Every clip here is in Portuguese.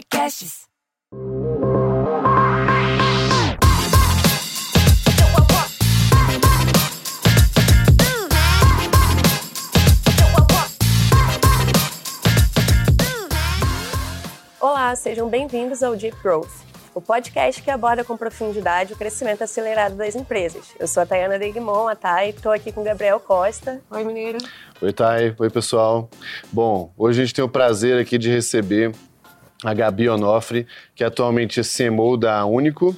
Podcasts. Olá, sejam bem-vindos ao Deep Growth, o podcast que aborda com profundidade o crescimento acelerado das empresas. Eu sou a Tayana Degmon, a Thay, estou aqui com o Gabriel Costa. Oi, mineiro. Oi, Thay. Oi, pessoal. Bom, hoje a gente tem o prazer aqui de receber a Gabi Onofre, que é atualmente CMO da Único,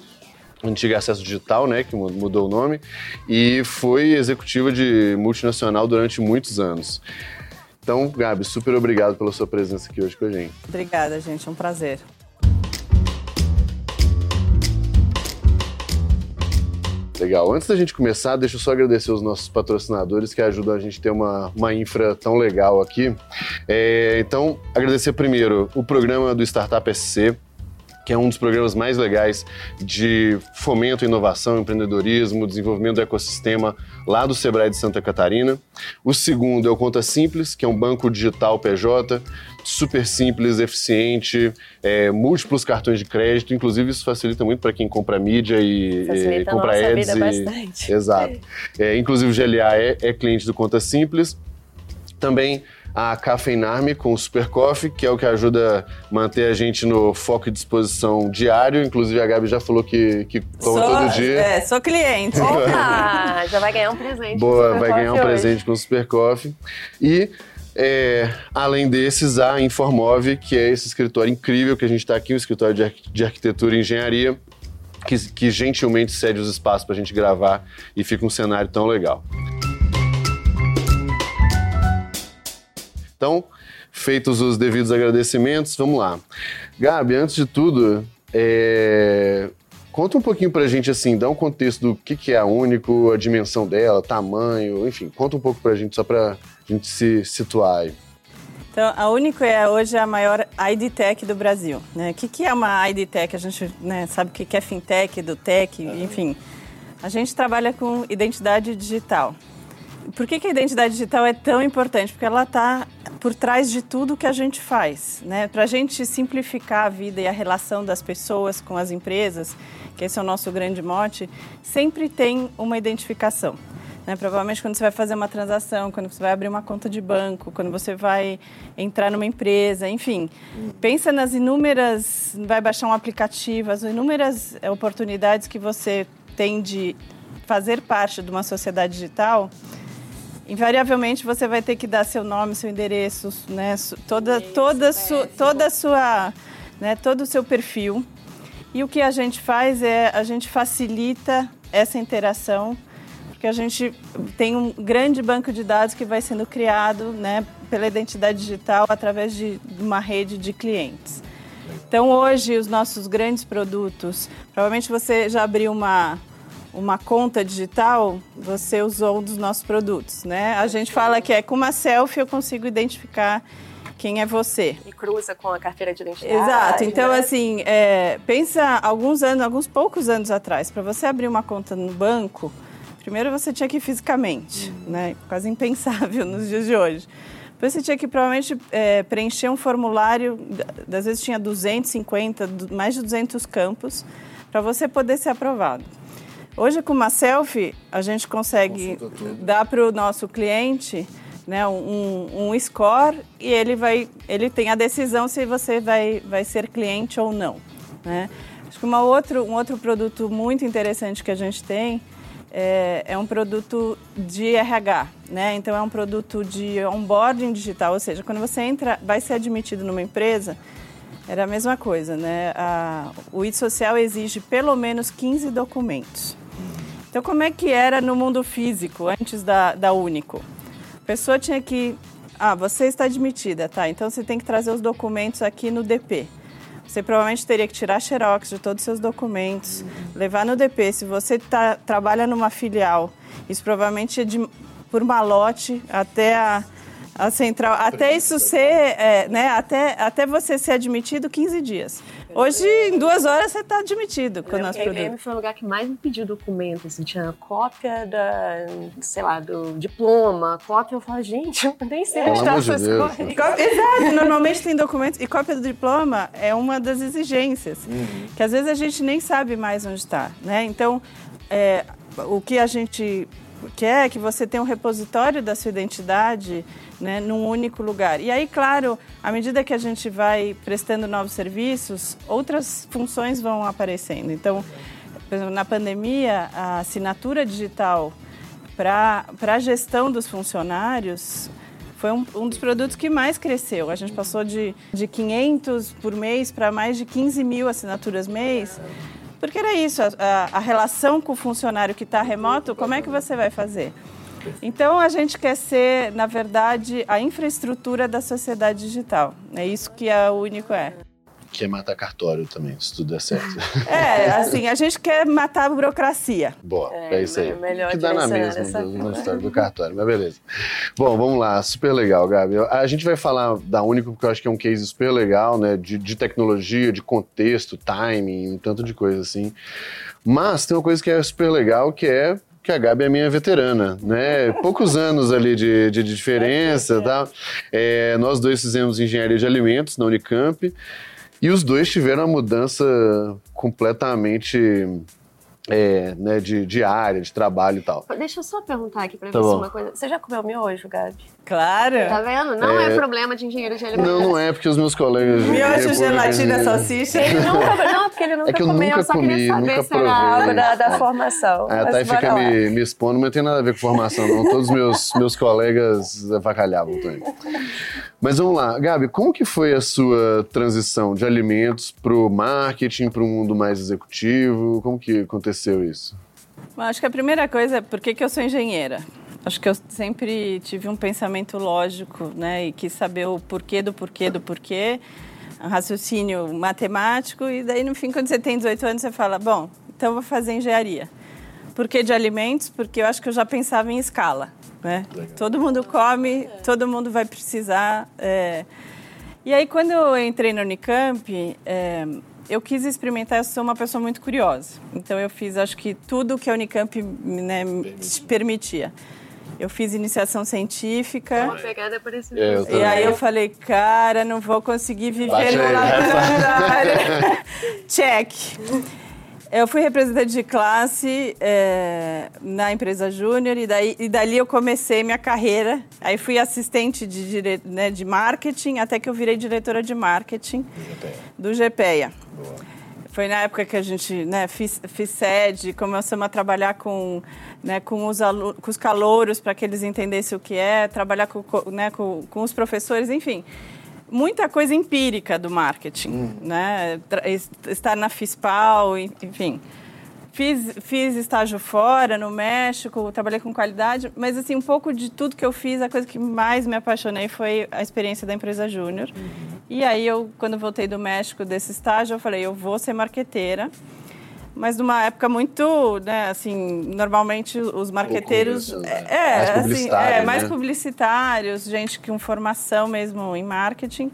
antiga Acesso Digital, né, que mudou o nome, e foi executiva de multinacional durante muitos anos. Então, Gabi, super obrigado pela sua presença aqui hoje com a gente. Obrigada, gente. É um prazer. Legal. Antes da gente começar, deixa eu só agradecer os nossos patrocinadores que ajudam a gente a ter uma, uma infra tão legal aqui. É, então, agradecer primeiro o programa do Startup SC, que é um dos programas mais legais de fomento, inovação, empreendedorismo, desenvolvimento do ecossistema lá do Sebrae de Santa Catarina. O segundo é o Conta Simples, que é um banco digital PJ, super simples, eficiente, é, múltiplos cartões de crédito, inclusive isso facilita muito para quem compra mídia e, e compra a ads. Vida e... bastante. Exato. É, inclusive o GLA é, é cliente do Conta Simples. Também a Cafeinarme com o Super Coffee, que é o que ajuda a manter a gente no foco e disposição diário. Inclusive, a Gabi já falou que, que toma sou, todo dia. É, sou cliente. Opa! já vai ganhar um presente. Boa, vai ganhar um hoje. presente com o Super Coffee. E é, além desses, a Informove, que é esse escritório incrível que a gente está aqui, um escritório de, de arquitetura e engenharia, que, que gentilmente cede os espaços para a gente gravar e fica um cenário tão legal. Então, feitos os devidos agradecimentos, vamos lá. Gabi, antes de tudo, é... conta um pouquinho pra gente, assim, dá um contexto do que, que é a Único, a dimensão dela, tamanho, enfim, conta um pouco pra gente, só pra gente se situar aí. Então, a Único é hoje a maior ID Tech do Brasil. Né? O que, que é uma ID Tech? A gente né, sabe o que é fintech, do tech, enfim. A gente trabalha com identidade digital. Por que, que a identidade digital é tão importante? Porque ela está por trás de tudo que a gente faz. Né? Para a gente simplificar a vida e a relação das pessoas com as empresas, que esse é o nosso grande mote, sempre tem uma identificação. Né? Provavelmente quando você vai fazer uma transação, quando você vai abrir uma conta de banco, quando você vai entrar numa empresa, enfim. Pensa nas inúmeras, vai baixar um aplicativo, as inúmeras oportunidades que você tem de fazer parte de uma sociedade digital invariavelmente você vai ter que dar seu nome, seu endereço, né, toda toda su, toda a sua, né, todo o seu perfil. E o que a gente faz é a gente facilita essa interação, porque a gente tem um grande banco de dados que vai sendo criado, né, pela identidade digital através de uma rede de clientes. Então hoje os nossos grandes produtos, provavelmente você já abriu uma uma conta digital, você usou um dos nossos produtos, né? A gente fala que é com uma selfie eu consigo identificar quem é você. E cruza com a carteira de identidade. Exato. Então, né? assim, é, pensa alguns anos, alguns poucos anos atrás, para você abrir uma conta no banco, primeiro você tinha que ir fisicamente, uhum. né? Quase impensável nos dias de hoje. Depois você tinha que provavelmente é, preencher um formulário, às vezes tinha 250, mais de 200 campos, para você poder ser aprovado. Hoje, com uma selfie, a gente consegue dar para o nosso cliente né, um, um, score e ele, vai, ele tem a decisão se você vai, vai ser cliente ou não. Né? Acho que uma outro, um outro produto muito interessante que a gente tem é, é, um produto de RH, né? Então é um produto de onboarding digital, ou seja, quando você entra, vai ser admitido numa empresa, era a mesma coisa, né? A, o IT Social exige pelo menos 15 documentos. Então, como é que era no mundo físico, antes da, da Único? A pessoa tinha que... Ah, você está admitida, tá? Então, você tem que trazer os documentos aqui no DP. Você provavelmente teria que tirar xerox de todos os seus documentos, levar no DP. Se você tá, trabalha numa filial, isso provavelmente é de, por malote até a, A central, até isso ser, é, né, até, até você ser admitido, 15 dias. Hoje, em duas horas, você está admitido com o nosso produto. A foi o lugar que mais me pediu documento, assim, tinha cópia da, sei lá, do diploma, cópia, eu falo, gente, eu nem sei onde está essas coisas. Exato, normalmente tem documentos, e cópia do diploma é uma das exigências, uhum. que às vezes a gente nem sabe mais onde está, né? Então, é, o que a gente quer é que você tenha um repositório da sua identidade né, num único lugar. E aí, claro, à medida que a gente vai prestando novos serviços, outras funções vão aparecendo. Então, por exemplo, na pandemia, a assinatura digital para a gestão dos funcionários foi um, um, dos produtos que mais cresceu. A gente passou de, de 500 por mês para mais de 15 mil assinaturas mês. Porque era isso, a, a, relação com o funcionário que está remoto, como é que você vai fazer? Então a gente quer ser, na verdade, a infraestrutura da sociedade digital. É isso que a Único é quer matar cartório também, se tudo der certo. É, assim, a gente quer matar a burocracia. Boa, é, é isso aí. Melhor que dá na mesma na história do cartório, mas beleza. Bom, vamos lá, super legal, Gabi. A gente vai falar da Único, porque eu acho que é um case super legal, né, de, de tecnologia, de contexto, timing, um tanto de coisa assim. Mas tem uma coisa que é super legal, que é que a Gabi é minha veterana, né? Poucos anos ali de, de, de diferença e tal. É, nós dois fizemos engenharia de alimentos na Unicamp. E os dois tiveram uma mudança completamente é, né, de, de área, de trabalho e tal. Deixa eu só perguntar aqui pra tá você uma coisa. Você já comeu miojo, Gabi? Claro. Tá vendo? Não é, é problema de engenheiro de alimentos. Não, não é, porque os meus colegas... Miojo, gelatina, salsicha. Ele nunca, não, porque ele nunca é que eu comeu, nunca comi, nunca provei. algo da, da formação. É, a Thay fica me, me, expondo, mas não tem nada a ver com formação, não. Todos os meus, meus colegas avacalhavam também. Mas vamos lá, Gabi, como que foi a sua transição de alimentos para o marketing, para um mundo mais executivo? Como que aconteceu isso? Bom, acho que a primeira coisa é por que, que eu sou engenheira. Acho que eu sempre tive um pensamento lógico, né? E quis saber o porquê do porquê do porquê, um raciocínio matemático. E daí, no fim, quando você tem 18 anos, você fala: bom, então vou fazer engenharia. Por que de alimentos? Porque eu acho que eu já pensava em escala. Né? Todo mundo come, todo mundo vai precisar. É... E aí, quando eu entrei na Unicamp, é... eu quis experimentar, eu sou uma pessoa muito curiosa. Então, eu fiz, acho que tudo que a Unicamp né, permitia. Eu fiz iniciação científica. Uma pegada parecida. É, e aí eu falei, cara, não vou conseguir viver no laboratório. Check. Eu fui representante de classe é, na empresa Júnior e, daí, e dali eu comecei minha carreira. Aí fui assistente de, dire, né, de marketing até que eu virei diretora de marketing do GPEA. Foi na época que a gente né, fiz, fiz sede, começamos a trabalhar com né, com, os com os calouros para que eles entendessem o que é, trabalhar com, né, com, com os professores, enfim muita coisa empírica do marketing, hum. né? Estar na FISPAL, enfim. Fiz, fiz estágio fora, no México, trabalhei com qualidade, mas assim, um pouco de tudo que eu fiz, a coisa que mais me apaixonei foi a experiência da empresa Júnior. Uhum. E aí eu, quando voltei do México desse estágio, eu falei, eu vou ser marqueteira mas numa época muito, né, assim, normalmente os marqueteiros né? é, mais assim, é, mais né? publicitários, gente com formação mesmo em marketing.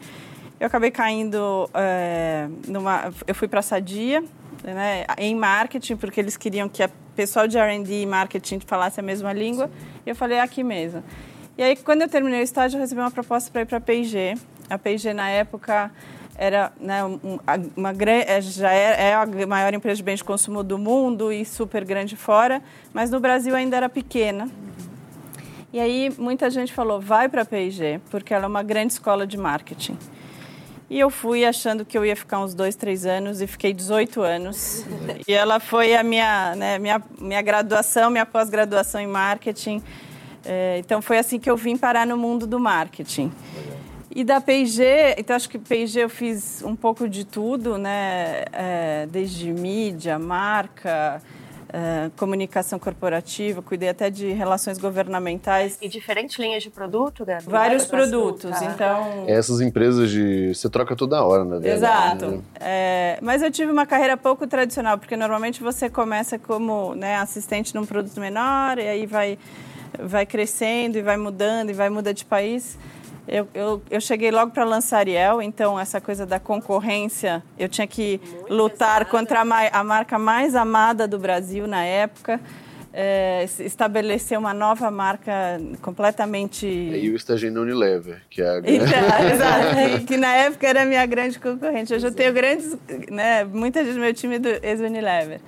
Eu acabei caindo é, numa, eu fui para a Sadia, né, em marketing, porque eles queriam que a pessoal de R&D e marketing falasse a mesma língua. E eu falei é aqui mesmo. E aí quando eu terminei o estágio, eu recebi uma proposta para ir para a P&G. A P&G na época era né, uma, é, já é, é, a maior empresa de bens de consumo do mundo e super grande fora, mas no Brasil ainda era pequena. E aí muita gente falou, vai para a P&G, porque ela é uma grande escola de marketing. E eu fui achando que eu ia ficar uns dois, três anos e fiquei 18 anos. E ela foi a minha, né, minha, minha graduação, minha pós-graduação em marketing. É, então foi assim que eu vim parar no mundo do marketing. E da P&G, então acho que P&G eu fiz um pouco de tudo, né? É, desde mídia, marca, é, comunicação corporativa, cuidei até de relações governamentais. E diferentes linhas de produto, Gabi? Vários produtos, tá. então... Essas empresas de... você troca toda hora, né? Exato. Né? É, mas eu tive uma carreira pouco tradicional, porque normalmente você começa como né, assistente num produto menor e aí vai vai crescendo e vai mudando e vai mudar de país. Eu, eu, eu cheguei logo para lançar Ariel, então essa coisa da concorrência, eu tinha que Muito lutar pesada. contra a, a, marca mais amada do Brasil na época. É, estabelecer uma nova marca completamente. E o estagiário na Unilever, que é a então, exato, que na época era a minha grande concorrente. Hoje eu tenho grandes, né, muita gente do meu time é do ex-Unilever.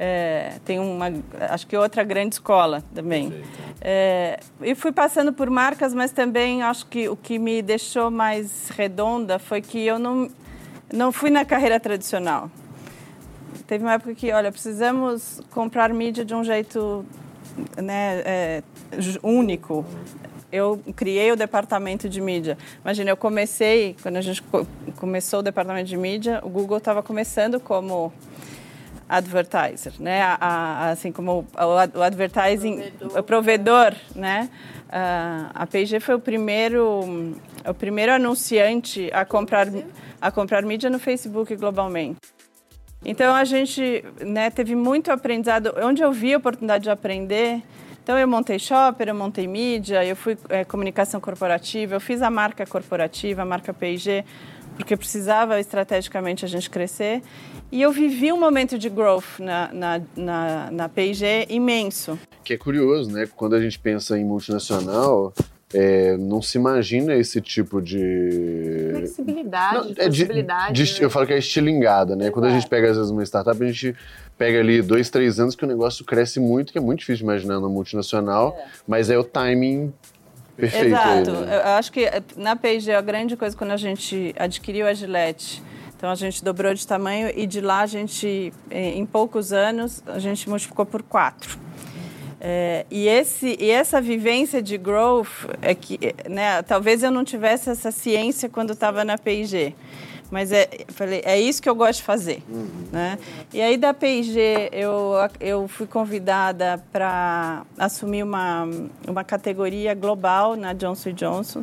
É, tem uma, acho que outra grande escola também. É, e fui passando por marcas, mas também acho que o que me deixou mais redonda foi que eu não, não fui na carreira tradicional. Teve uma época que, olha, precisamos comprar mídia de um jeito né, é, único. Eu criei o departamento de mídia. Imagina, eu comecei, quando a gente começou o departamento de mídia, o Google estava começando como advertiser, né? A, a, assim como o, o advertising, provedor. o provedor, né? Uh, a P&G foi o primeiro, o primeiro anunciante a comprar, a comprar mídia no Facebook globalmente. Então a gente né, teve muito aprendizado. Onde eu vi a oportunidade de aprender, então eu montei shopper, eu montei mídia, eu fui é, comunicação corporativa, eu fiz a marca corporativa, a marca P&G, porque precisava estrategicamente a gente crescer. E eu vivi um momento de growth na, na, na, na P&G imenso. Que é curioso, né? Quando a gente pensa em multinacional, é, não se imagina esse tipo de. Flexibilidade, não, é de, de, né? Eu falo que é estilingada, né? Quando a gente pega, às vezes, uma startup, a gente pega ali dois, três anos que o negócio cresce muito, que é muito difícil de imaginar no multinacional, é. mas é o timing perfeito. Exato. Eu acho que na P&G a grande coisa quando a gente adquiriu a Gillette então a gente dobrou de tamanho e de lá a gente, eh, em poucos anos, a gente multiplicou por quatro. É, e, esse, e essa vivência de growth, é que, né, talvez eu não tivesse essa ciência quando estava na P&G, mas é, falei, é isso que eu gosto de fazer. Uhum. Né? E aí da P&G eu, eu fui convidada para assumir uma, uma categoria global na Johnson Johnson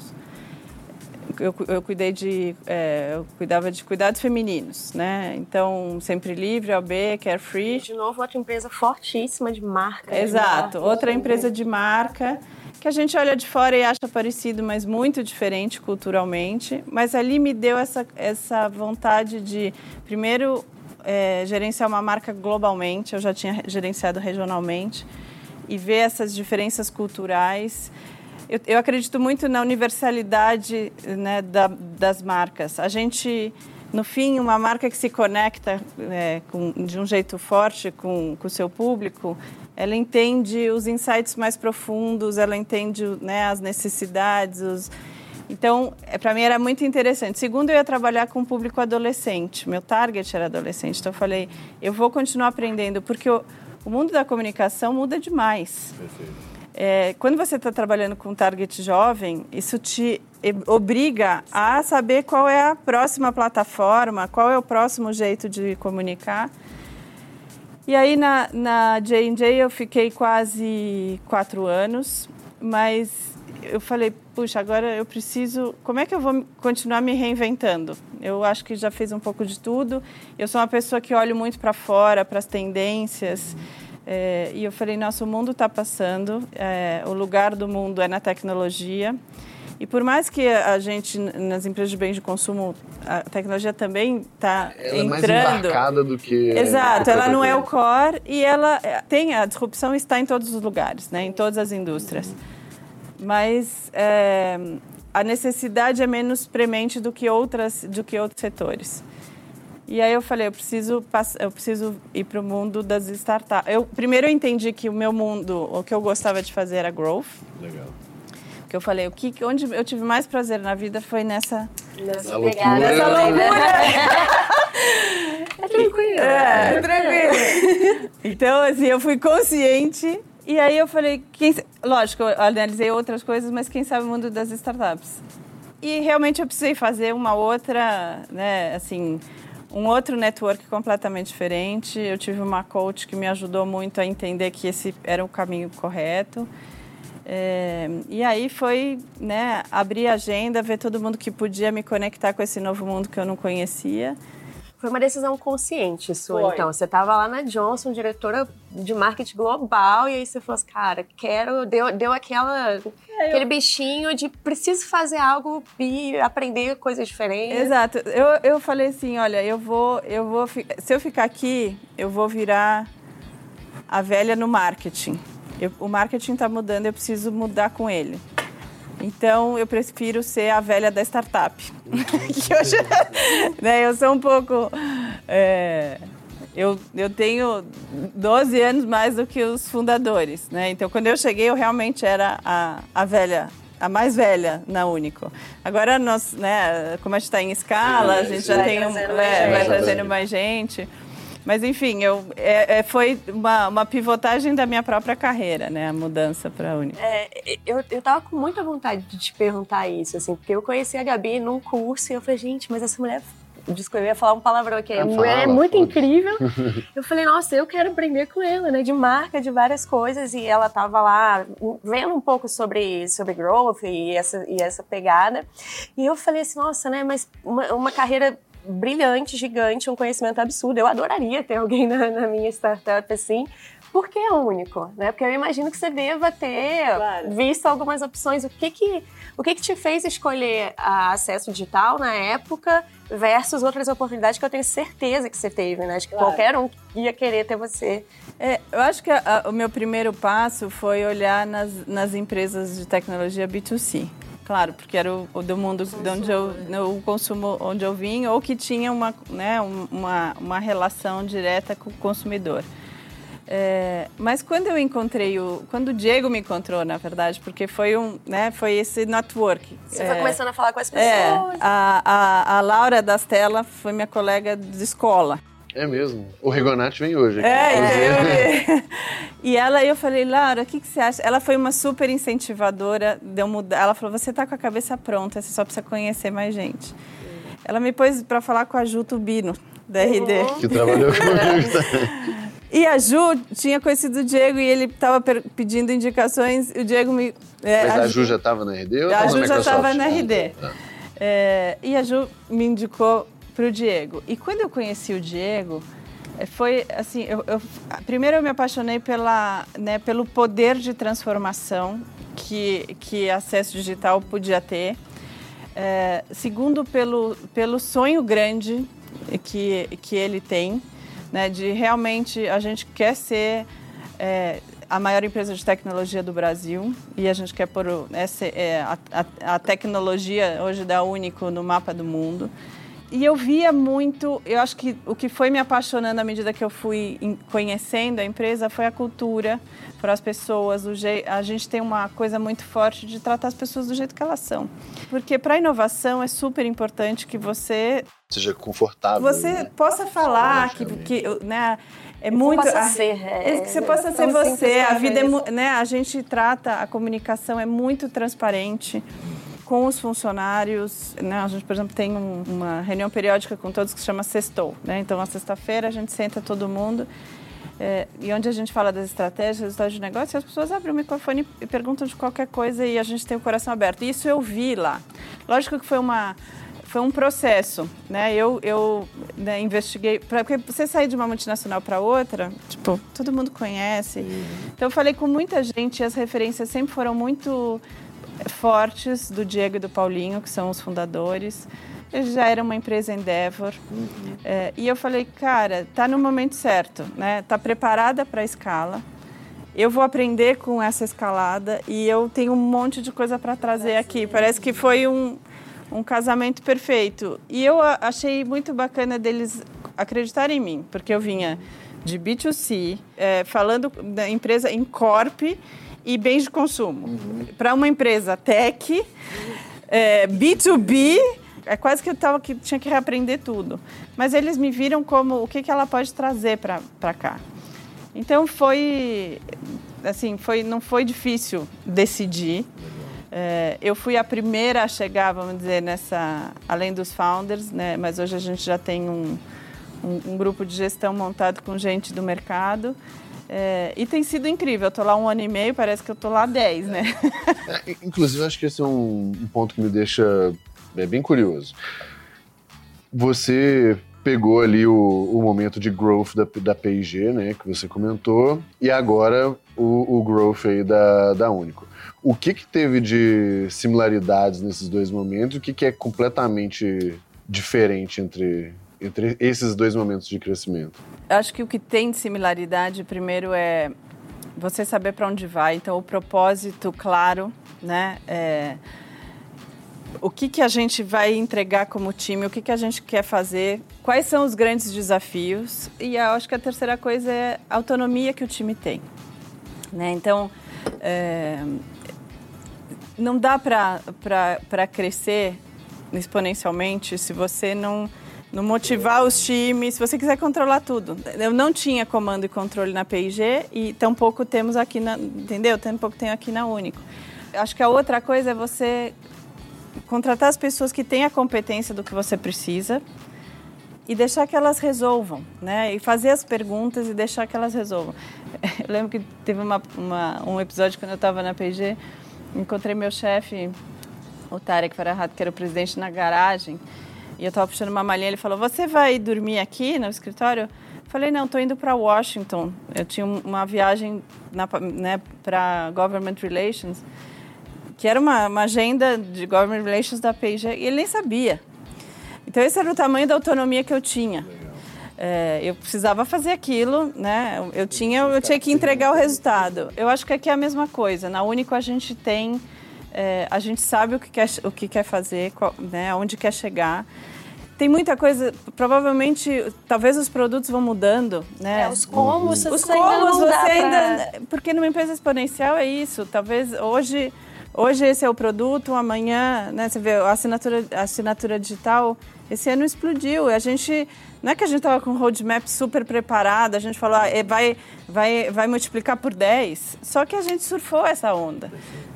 eu, eu cuidei de é, eu cuidava de cuidados femininos, né? Então sempre livre, OB, carefree. De novo outra empresa fortíssima de marca. Exato, de outra empresa de marca que a gente olha de fora e acha parecido, mas muito diferente culturalmente. Mas ali me deu essa essa vontade de primeiro é, gerenciar uma marca globalmente. Eu já tinha gerenciado regionalmente e ver essas diferenças culturais eu, eu acredito muito na universalidade né, da, das marcas. A gente, no fim, uma marca que se conecta é, com, de um jeito forte com, o seu público, ela entende os insights mais profundos, ela entende né, as necessidades, os... Então, é, para mim era muito interessante. Segundo, eu ia trabalhar com o público adolescente. Meu target era adolescente. Então, eu falei, eu vou continuar aprendendo, porque o, o mundo da comunicação muda demais. Perfeito. É, quando você está trabalhando com um target jovem, isso te obriga a saber qual é a próxima plataforma, qual é o próximo jeito de comunicar. E aí na, na J&J eu fiquei quase quatro anos, mas eu falei, puxa, agora eu preciso. Como é que eu vou continuar me reinventando? Eu acho que já fiz um pouco de tudo. Eu sou uma pessoa que olho muito para fora, para as tendências. É, e eu falei, nossa, o mundo está passando, é, o lugar do mundo é na tecnologia. E por mais que a gente, nas empresas de bens de consumo, a tecnologia também está entrando. É mais embarcada do que. Exato, ela não é o core e ela é, tem a disrupção está em todos os lugares, né, em todas as indústrias. Mas é, a necessidade é menos premente do que outras, do que outros setores. E aí eu falei, eu preciso, eu preciso ir para o mundo das startups. Eu, primeiro eu entendi que o meu mundo, o que eu gostava de fazer era growth. Legal. Porque eu falei, o que, onde eu tive mais prazer na vida foi nessa... Nessa loucura. Nessa loucura. é tranquilo. É, é tranquilo. então, assim, eu fui consciente e aí eu falei, quem, lógico, eu analisei outras coisas, mas quem sabe o mundo das startups. E realmente eu precisei fazer uma outra, né, assim, um outro network completamente diferente. Eu tive uma coach que me ajudou muito a entender que esse era o caminho correto. É, e aí foi né, abrir a agenda, ver todo mundo que podia me conectar com esse novo mundo que eu não conhecia. foi uma decisão consciente sua, Foi. então. Você tava lá na Johnson, diretora de marketing global, e aí você falou assim, cara, quero. Deu, deu aquela, aquele bichinho de preciso fazer algo e aprender coisas diferentes. Exato. Eu, eu falei assim, olha, eu vou, eu vou, fi- se eu ficar aqui, eu vou virar a velha no marketing. Eu- o marketing está mudando, eu preciso mudar com ele. Então, eu prefiro ser a velha da startup. que hoje, né, eu sou um pouco... é, eu, eu tenho 12 anos mais do que os fundadores, né? Então, quando eu cheguei, eu realmente era a, a velha, a mais velha na Único. Agora, nós, né, como a gente está em escala, a gente já Vai tem um, é, mais vai trazendo mais gente. Mas, enfim, eu, é, é, foi uma, uma pivotagem da minha própria carreira, né? A mudança para a Único. É, eu, eu tava com muita vontade de te perguntar isso, assim, porque eu conheci a Gabi num curso e eu falei, gente, mas essa mulher. Desculpa, eu ia falar um palavrão aqui. A mulher é muito pode. incrível. Eu falei, nossa, eu quero aprender com ela, né? De marca, de várias coisas. E ela tava lá vendo um pouco sobre, sobre growth e essa, e essa pegada. E eu falei assim, nossa, né? Mas uma, uma carreira brilhante, gigante, um conhecimento absurdo. Eu adoraria ter alguém na, na minha startup assim. Por que é único? Né? Porque eu imagino que você deva ter Claro. visto algumas opções. O que que, o que que te fez escolher a acesso digital na época versus outras oportunidades que eu tenho certeza que você teve, né? Acho que Claro. qualquer um ia querer ter você. É, eu acho que a- a- o meu primeiro passo foi olhar nas, nas empresas de tecnologia B2C. Claro, porque era o, o do mundo de onde eu, no- o consumo onde eu vim, ou que tinha uma, né, um- uma, uma relação direta com o consumidor. É, mas quando eu encontrei o. Quando o Diego me encontrou, na verdade, porque foi um. Né, foi esse network. Você É, foi começando a falar com as É, pessoas. a, a, a Laura Dastella foi minha colega de escola. É mesmo. O Rigonati vem hoje. aqui, É, inclusive. eu... e ela, eu falei, Laura, o que, que você acha? Ela foi uma super incentivadora de eu mudar. Ela falou, você tá com a cabeça pronta, você só precisa conhecer mais gente. Ela me pôs para falar com a Ju Tubino, da RD. Que trabalhou comigo também. E a Ju tinha conhecido o Diego e ele estava pedindo indicações. E o Diego me. é, Mas a Ju já estava na RD ou a tava Ju na já estava na RD. Ah, É, e a Ju me indicou para o Diego. E quando eu conheci o Diego, eh, foi assim, eu, eu- primeiro eu me apaixonei pela, né, pelo poder de transformação que, que acesso digital podia ter. É, segundo, pelo, pelo sonho grande que, que ele tem, né, de realmente a gente quer ser é, a maior empresa de tecnologia do Brasil e a gente quer pôr essa, é, a, a- a tecnologia hoje da Único no mapa do mundo. E eu via muito, eu acho que o que foi me apaixonando à medida que eu fui conhecendo a empresa foi a cultura, foram as pessoas, o a gente tem uma coisa muito forte de tratar as pessoas do jeito que elas são. Porque para a inovação é super importante que você Seja confortável. você né? possa falar que, que né, é muito possa a- ser, é, é que você possa ser você. A vida é, né, a gente trata a comunicação é muito transparente com os funcionários, né? A gente, por exemplo, tem um- uma reunião periódica com todos que se chama sextou, né? Então, na sexta-feira a gente senta todo mundo é, e onde a gente fala das estratégias, resultados de negócio, as pessoas abrem o microfone e perguntam de qualquer coisa e a gente tem o coração aberto. Isso eu vi lá. Lógico que foi uma foi um processo, né? Eu eu né, investiguei pra, porque você sair de uma multinacional para outra, tipo todo mundo conhece. Então eu falei com muita gente e as referências sempre foram muito fortes do Diego e do Paulinho, que são os fundadores. Eles já eram uma empresa Endeavor. É, e eu falei, cara, tá no momento certo, né? Tá preparada para a escala. Eu vou aprender com essa escalada e eu tenho um monte de coisa para trazer aqui. Parece que foi um, um casamento perfeito. E eu achei muito bacana deles acreditarem em mim, porque eu vinha de B2C, é, falando da empresa em corp e bens de consumo. Para uma empresa tech, é, B2B, é quase que eu tava, que tinha que reaprender tudo. Mas eles me viram como o que, que ela pode trazer para cá. Então foi assim, foi não foi difícil decidir. É, eu fui a primeira a chegar, vamos dizer, nessa além dos founders, né? Mas hoje a gente já tem um, um, um grupo de gestão montado com gente do mercado. É, e tem sido incrível. Eu tô lá um ano e meio, parece que eu tô lá 10, né? É, inclusive, acho que esse é um, um ponto que me deixa é, bem curioso. Você pegou ali o, o momento de growth da, da P&G, né, que você comentou, e agora o, o growth aí da, da Único. O que que teve de similaridades nesses dois momentos? O que que é completamente diferente entre, entre esses dois momentos de crescimento? Acho que o que tem de similaridade, primeiro, é você saber para onde vai. Então, o propósito claro, né? É, o que, que a gente vai entregar como time, o que, que a gente quer fazer, quais são os grandes desafios. E acho que a terceira coisa é a autonomia que o time tem. Né? Então, é, não dá para crescer exponencialmente se você não, não motivar os times, se você quiser controlar tudo. Eu não tinha comando e controle na P&G e tampouco temos aqui na, entendeu? Tampouco tenho aqui na Único. Acho que a outra coisa é você contratar as pessoas que têm a competência do que você precisa e deixar que elas resolvam, né? E fazer as perguntas e deixar que elas resolvam. Eu lembro que teve uma, uma um episódio quando eu estava na PG, encontrei meu chefe, o Tarek Farahat, que era o presidente, na garagem, e eu estava puxando uma malinha, ele falou, você vai dormir aqui no escritório? Eu falei, não, estou indo para Washington. Eu tinha uma viagem né, para Government Relations, que era uma, uma agenda de Government Relations da P&G, e ele nem sabia. Então esse era o tamanho da autonomia que eu tinha. É, eu precisava fazer aquilo, né? Eu tinha, eu tinha que entregar o resultado. Eu acho que aqui é a mesma coisa. Na Único a gente tem, é, a gente sabe o que quer, o que quer fazer, qual, né? Onde quer chegar. Tem muita coisa, provavelmente, talvez os produtos vão mudando, né? É, os comos, os comos, você ainda, pra... porque numa empresa exponencial é isso. Talvez hoje Hoje esse é o produto, amanhã, né, você vê, a assinatura, a assinatura digital, esse ano explodiu. A gente, não é que a gente estava com um roadmap super preparado, a gente falou, ah, vai, vai, vai multiplicar por 10, só que a gente surfou essa onda.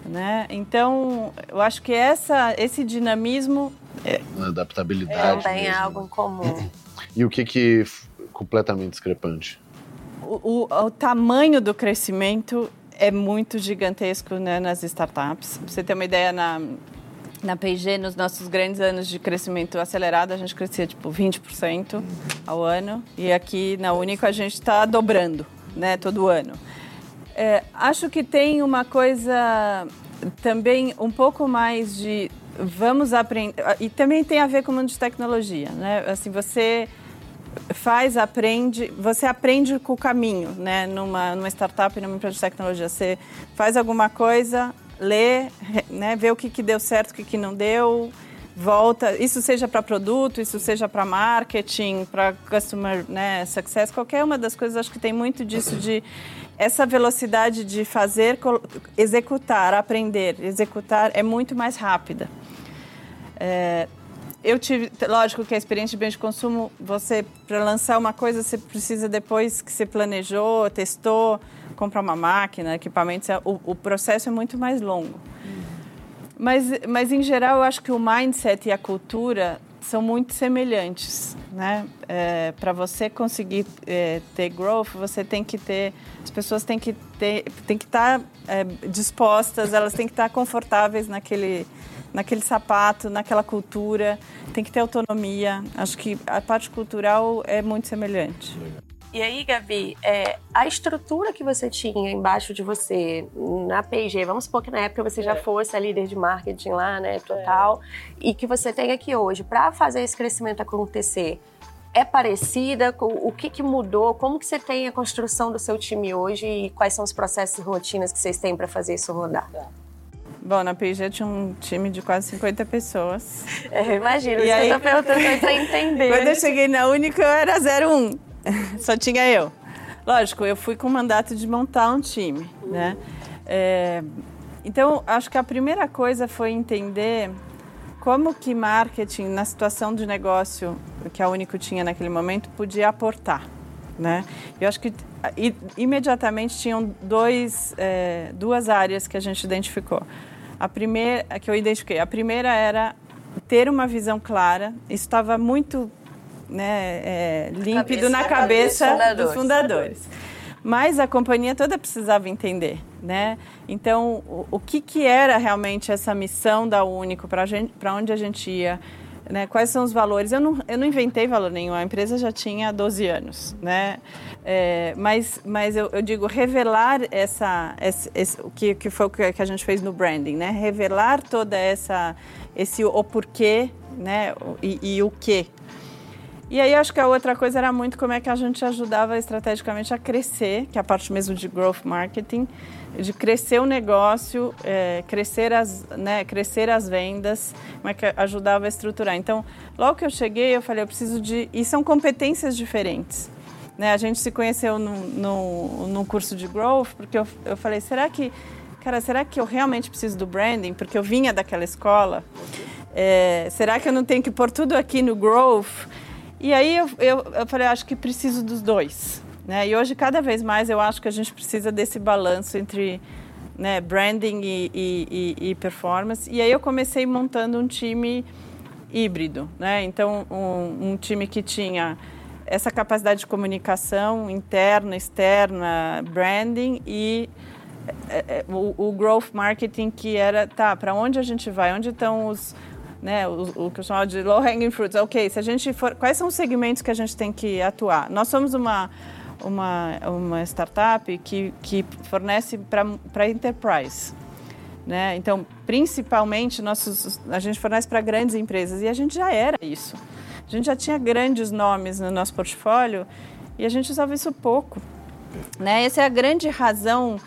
Né? Então, eu acho que essa, esse dinamismo... É, adaptabilidade Também é algo em comum. E o que que completamente discrepante? O, o, o tamanho do crescimento é muito gigantesco né, nas startups. Pra você ter uma ideia, na, na P&G, nos nossos grandes anos de crescimento acelerado, a gente crescia tipo 20% ao ano. E aqui na Único a gente está dobrando, né, todo ano. É, acho que tem uma coisa também um pouco mais de vamos aprender e também tem a ver com o mundo de tecnologia, né? Assim, você faz, aprende, você aprende com o caminho, né? Numa, numa startup, numa empresa de tecnologia, você faz alguma coisa, lê, né? Vê o que, que deu certo, o que, que não deu, volta. Isso seja para produto, isso seja para marketing, para customer né, success, qualquer uma das coisas. Acho que tem muito disso de essa velocidade de fazer, executar, aprender, executar é muito mais rápida. É, eu tive, lógico que a experiência de bem de consumo, você, para lançar uma coisa, você precisa depois que você planejou, testou, comprar uma máquina, equipamentos, é, o, o processo é muito mais longo. Mas, mas, em geral, eu acho que o mindset e a cultura são muito semelhantes, né? É, para você conseguir é, ter growth, você tem que ter, as pessoas têm que ter, que estar tá, é, dispostas, elas têm que estar tá confortáveis naquele naquele sapato, naquela cultura, tem que ter autonomia. Acho que a parte cultural é muito semelhante. E aí, Gabi, é, a estrutura que você tinha embaixo de você na P&G, vamos supor que na época você já é. fosse a líder de marketing lá, né, total, é. e que você tem aqui hoje, para fazer esse crescimento acontecer, é parecida? O que, que mudou? Como que você tem a construção do seu time hoje e quais são os processos e rotinas que vocês têm para fazer isso rodar? Tá. Bom, na PG tinha um time de quase 50 pessoas. É, imagino, e aí, eu tô perguntando pra entender. Quando eu cheguei na Única, eu era 01. Só tinha eu. Lógico, eu fui com o mandato de montar um time, né? É, então, acho que a primeira coisa foi entender como que marketing, na situação de negócio que a Único tinha naquele momento, podia aportar. Né? Eu acho que imediatamente tinham dois, é, duas áreas que a gente identificou. A primeira, que eu identifiquei, a primeira era ter uma visão clara. Isso estava muito né, é, límpido na cabeça, na cabeça dos fundadores. Mas a companhia toda precisava entender, né? Então, o, o que, que era realmente essa missão da Único, para onde a gente ia, né, quais são os valores. Eu não, eu não inventei valor nenhum, a empresa já tinha 12 anos, né? É, mas mas eu, eu, digo revelar essa, esse, esse, o que, que foi o que a gente fez no branding, né? Revelar toda essa esse o porquê, né? E, e o que. E aí acho que a outra coisa era muito como é que a gente ajudava estrategicamente a crescer, que é a parte mesmo de growth marketing, de crescer o negócio, é, crescer, as, né, crescer as vendas, como é que ajudava a estruturar. Então, logo que eu cheguei, eu falei, eu preciso de... E são competências diferentes. Né? A gente se conheceu no, no, no curso de growth, porque eu, eu falei, será que, cara, será que eu realmente preciso do branding? Porque eu vinha daquela escola. É, será que eu não tenho que pôr tudo aqui no growth? E aí eu, eu, eu falei, acho que preciso dos dois. Né? E hoje, cada vez mais, eu acho que a gente precisa desse balanço entre né, branding e, e, e, performance. E aí eu comecei montando um time híbrido. Né? Então, um, um time que tinha essa capacidade de comunicação interna, externa, branding e é, é, o, o, growth marketing que era, tá, para onde a gente vai? Onde estão os, né, o, o que eu chamo de low hanging fruits? Ok, se a gente for, quais são os segmentos que a gente tem que atuar? Nós somos uma uma, uma startup que, que fornece para enterprise. Né? Então, principalmente, nossos, a gente fornece para grandes empresas e a gente já era isso. A gente já tinha grandes nomes no nosso portfólio e a gente usava isso pouco. Né? Essa é a grande razão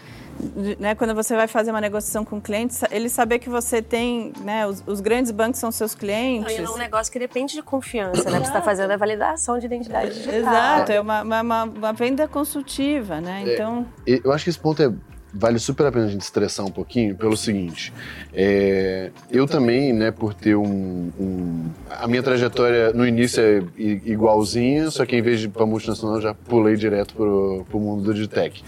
né, quando você vai fazer uma negociação com o cliente, ele saber que você tem, né, os, os grandes bancos são seus clientes. Não, é um negócio que depende de confiança, né? Você está fazendo a validação de identidade digital. Exato, é uma, uma, uma venda consultiva, né? É, então... É, eu acho que esse ponto é vale super a pena a gente estressar um pouquinho pelo seguinte. É, eu também, né, por ter um, um, A minha trajetória no início é igualzinha, só que em vez de ir para multinacional, eu já pulei direto pro, pro mundo do Digitech.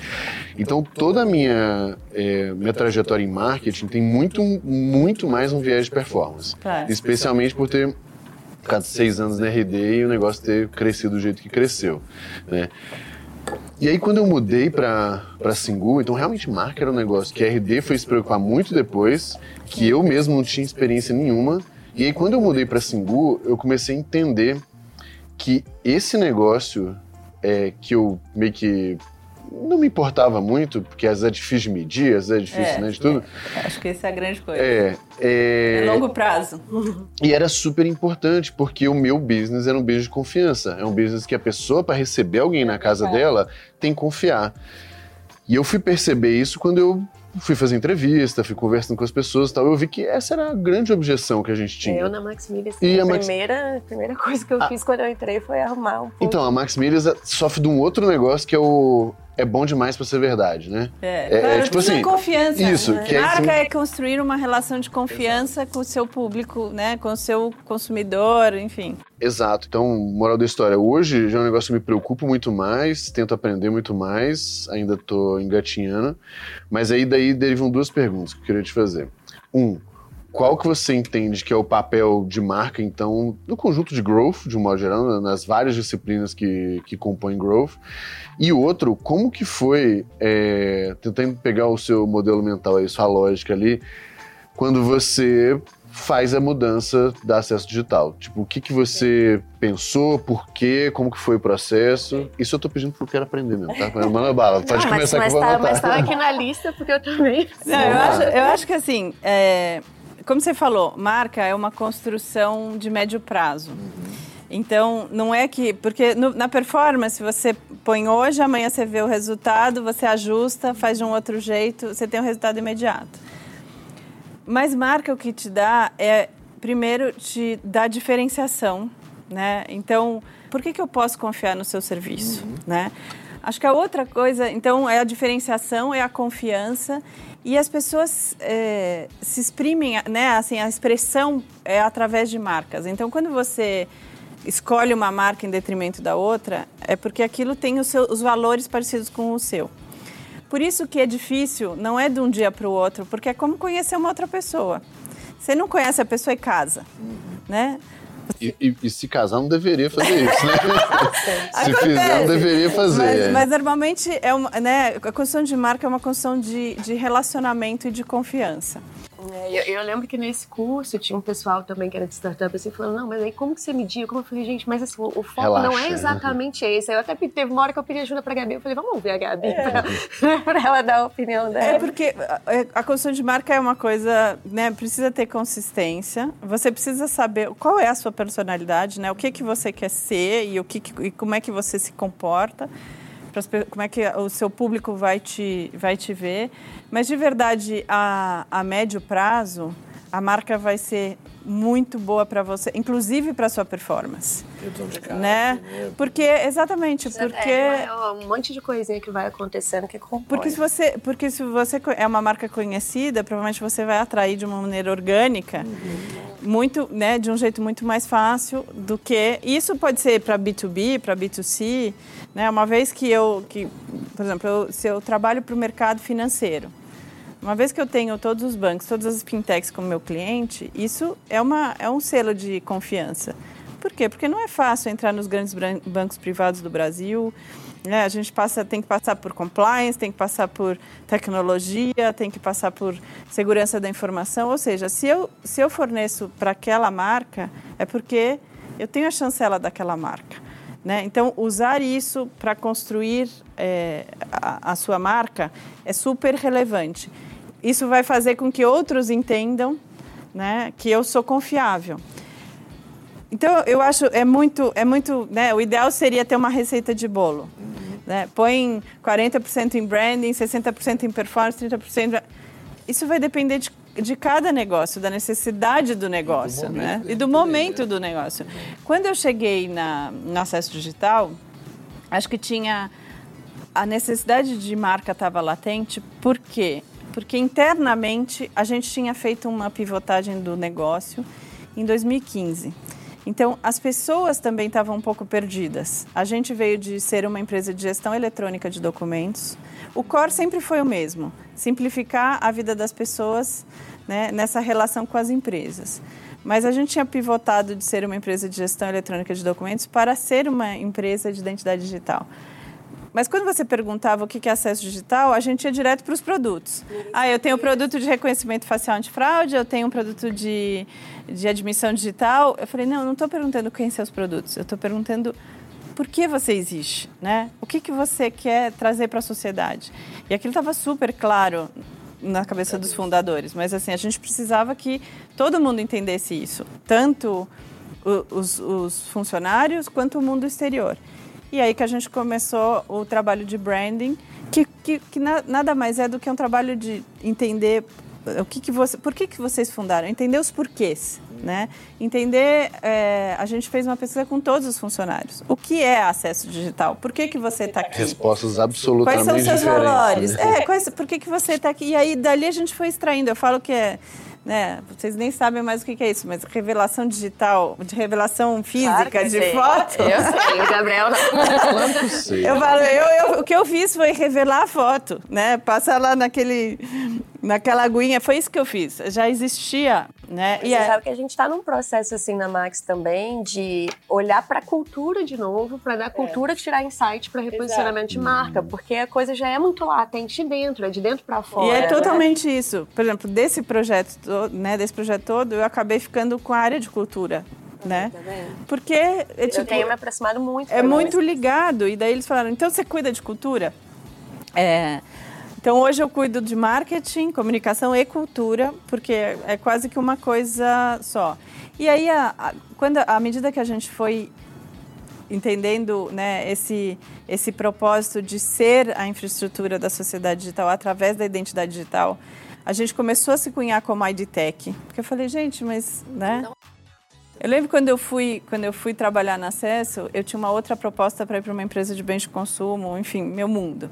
Então toda a minha, é, minha trajetória em marketing tem muito, muito mais um viés de performance. Claro. Especialmente por ter ficado seis anos na RD e o negócio ter crescido do jeito que cresceu. Né? E aí, quando eu mudei para Singu, então realmente marca era um negócio que a RD foi se preocupar muito depois, que eu mesmo não tinha experiência nenhuma. E aí, quando eu mudei para Singu, eu comecei a entender que esse negócio é, que eu meio que não me importava muito, porque às vezes é difícil de medir, às vezes é difícil, é, né, de tudo. É, acho que essa é a grande coisa. É, é... é longo prazo. E era super importante, porque o meu business era um business de confiança. É um business que a pessoa, para receber alguém na casa dela, tem que confiar. E eu fui perceber isso quando eu fui fazer entrevista, fui conversando com as pessoas e tal, eu vi que essa era a grande objeção que a gente tinha. Eu na Max Milhas, e a, Max... primeira, primeira coisa que eu ah. fiz quando eu entrei foi arrumar um pouco. Então, a Max Milhas sofre de um outro negócio que é o é bom demais para ser verdade, né? É, é, claro, é tipo assim, confiança. Isso, né? que é, Marca é construir uma relação de confiança Exato. com o seu público, né? Com o seu consumidor, enfim. Exato. Então, moral da história, hoje já é um negócio que me preocupa muito mais, tento aprender muito mais, ainda tô engatinhando, mas aí daí derivam duas perguntas que eu queria te fazer. Um, qual que você entende que é o papel de marca, então, no conjunto de growth, de um modo geral, nas várias disciplinas que, que compõem growth? E outro, como que foi, é, tentando pegar o seu modelo mental aí, sua lógica ali, quando você faz a mudança da acesso digital? Tipo, o que, que você pensou, por quê, como que foi o processo? Isso eu tô pedindo porque eu quero aprender mesmo, tá? Manda bala, pode Não, começar mas, que eu vou tá, Mas tá aqui na lista porque eu também... Não, eu, acho, eu acho que assim, é, como você falou, marca é uma construção de médio prazo. Uhum. Então, não é que. Porque no, na performance, você põe hoje, amanhã você vê o resultado, você ajusta, faz de um outro jeito, você tem o um resultado imediato. Mas marca o que te dá é, primeiro, te dá diferenciação. Né? Então, por que, que eu posso confiar no seu serviço? Uhum. Né? Acho que a outra coisa, então, é a diferenciação, é a confiança e as pessoas é, se exprimem, né? Assim, a expressão é através de marcas. Então, quando você escolhe uma marca em detrimento da outra, é porque aquilo tem os, seus, os valores parecidos com o seu. Por isso que é difícil, não é de um dia para o outro, porque é como conhecer uma outra pessoa. Você não conhece a pessoa e casa, né? E, e, e, se casar não deveria fazer isso, né? se fizer, não deveria fazer. Mas, é. mas, normalmente é uma, né, a construção de marca é uma construção de, de relacionamento e de confiança. É, eu, eu, lembro que nesse curso tinha um pessoal também que era de startup assim, falando, não, mas aí como que você media? Como eu falei, gente, mas assim, o, o foco Relaxa, não é exatamente esse. Aí eu até teve uma hora que eu pedi ajuda pra Gabi, eu falei, vamos ouvir a Gabi é. pra, pra, ela dar a opinião dela. É porque a, a construção de marca é uma coisa, né, precisa ter consistência, você precisa saber qual é a sua personalidade, né, o que que você quer ser e, o que, e como é que você se comporta como é que o seu público vai te, vai te ver. Mas, de verdade, a, a médio prazo, a marca vai ser muito boa para você, inclusive para sua performance. Cara, né? Porque exatamente, porque é, um monte de coisinha que vai acontecendo que compõe. Porque se você, porque se você é uma marca conhecida, provavelmente você vai atrair de uma maneira orgânica, uhum. muito, né, de um jeito muito mais fácil do que isso pode ser para B2B, para B2C, né? Uma vez que eu que, por exemplo, eu, se eu trabalho para o mercado financeiro, uma vez que eu tenho todos os bancos, todas as fintechs como meu cliente, isso é, uma, é um selo de confiança. Por quê? Porque não é fácil entrar nos grandes bancos privados do Brasil. Né? A gente passa, tem que passar por compliance, tem que passar por tecnologia, tem que passar por segurança da informação. Ou seja, se eu, se eu forneço para aquela marca, é porque eu tenho a chancela daquela marca. Né? Então, usar isso para construir é, a, a sua marca é super relevante isso vai fazer com que outros entendam né, que eu sou confiável. Então, eu acho é muito, é muito, né, o ideal seria ter uma receita de bolo. Uhum. Né? Põe 40% em branding, 60% em performance, 30%. Isso vai depender de, de cada negócio, da necessidade do negócio, do né? E do momento do negócio. Quando eu cheguei na, no acesso digital, acho que tinha a necessidade de marca estava latente, por quê? Porque internamente a gente tinha feito uma pivotagem do negócio em 2015. Então, as pessoas também estavam um pouco perdidas. A gente veio de ser uma empresa de gestão eletrônica de documentos. O core sempre foi o mesmo: simplificar a vida das pessoas né, nessa relação com as empresas. Mas a gente tinha pivotado de ser uma empresa de gestão eletrônica de documentos para ser uma empresa de identidade digital. Mas quando você perguntava o que é acesso digital, a gente ia direto para os produtos. Ah, eu tenho um produto de reconhecimento facial antifraude, eu tenho um produto de, de admissão digital. Eu falei, não, não estou perguntando quem são os produtos, eu estou perguntando por que você existe, né? O que, que você quer trazer para a sociedade? E aquilo estava super claro na cabeça dos fundadores, mas assim, a gente precisava que todo mundo entendesse isso, tanto os, os funcionários quanto o mundo exterior. E aí que a gente começou o trabalho de branding, que, que, que na, nada mais é do que um trabalho de entender o que, que você, por que, que vocês fundaram, entender os porquês, né? Entender, é, a gente fez uma pesquisa com todos os funcionários. O que é acesso digital? Por que, que você está aqui? Respostas absolutamente diferentes. Quais são seus valores? Né? É, quais, por que, que você está aqui? E aí, dali a gente foi extraindo. Eu falo que é né? Vocês nem sabem mais o que é isso, mas revelação digital, de revelação física claro de sei. foto. Eu sei, o Gabriel não. Eu falo, eu, eu, o que eu fiz foi revelar a foto, né? Passar lá naquele, naquela aguinha, foi isso que eu fiz. Já existia, né? e é... sabe que a gente está num processo assim na Max também de olhar para a cultura de novo, para dar cultura, é. tirar insight para reposicionamento Exato. de marca, porque a coisa já é muito latente dentro, é de dentro para fora. E é né? totalmente isso. Por exemplo, desse projeto né, desse projeto todo, eu acabei ficando com a área de cultura. Né? Tá Porque é, tipo, eu tenho me aproximado muito. É muito ligado. E daí eles falaram: então você cuida de cultura? É. Então hoje eu cuido de marketing, comunicação e cultura, porque é quase que uma coisa só. E aí, a, a, quando, à medida que a gente foi entendendo né, esse, esse propósito de ser a infraestrutura da sociedade digital através da identidade digital, a gente começou a se cunhar como IDTech. Porque eu falei, gente, mas, né? Eu lembro quando eu fui, quando eu fui trabalhar na Acesso, eu tinha uma outra proposta para ir para uma empresa de bens de consumo, enfim, meu mundo.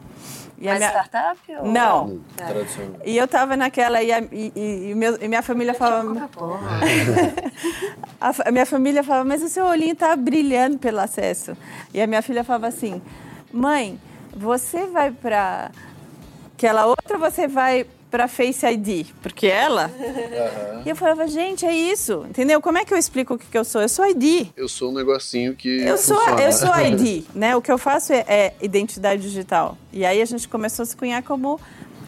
E a minha... startup? Ou... Não. É. E eu estava naquela e, a, e, e, meu, e minha família falava... a, a minha família falava, mas o seu olhinho está brilhando pelo acesso. E a minha filha falava assim, mãe, você vai para aquela outra, você vai para Face ID, porque ela. Uhum. E eu falava, gente, é isso, entendeu? Como é que eu explico o que, que eu sou? Eu sou ID. Eu sou um negocinho que. Eu sou, eu sou ID, né? O que eu faço é, é, identidade digital. E aí a gente começou a se cunhar como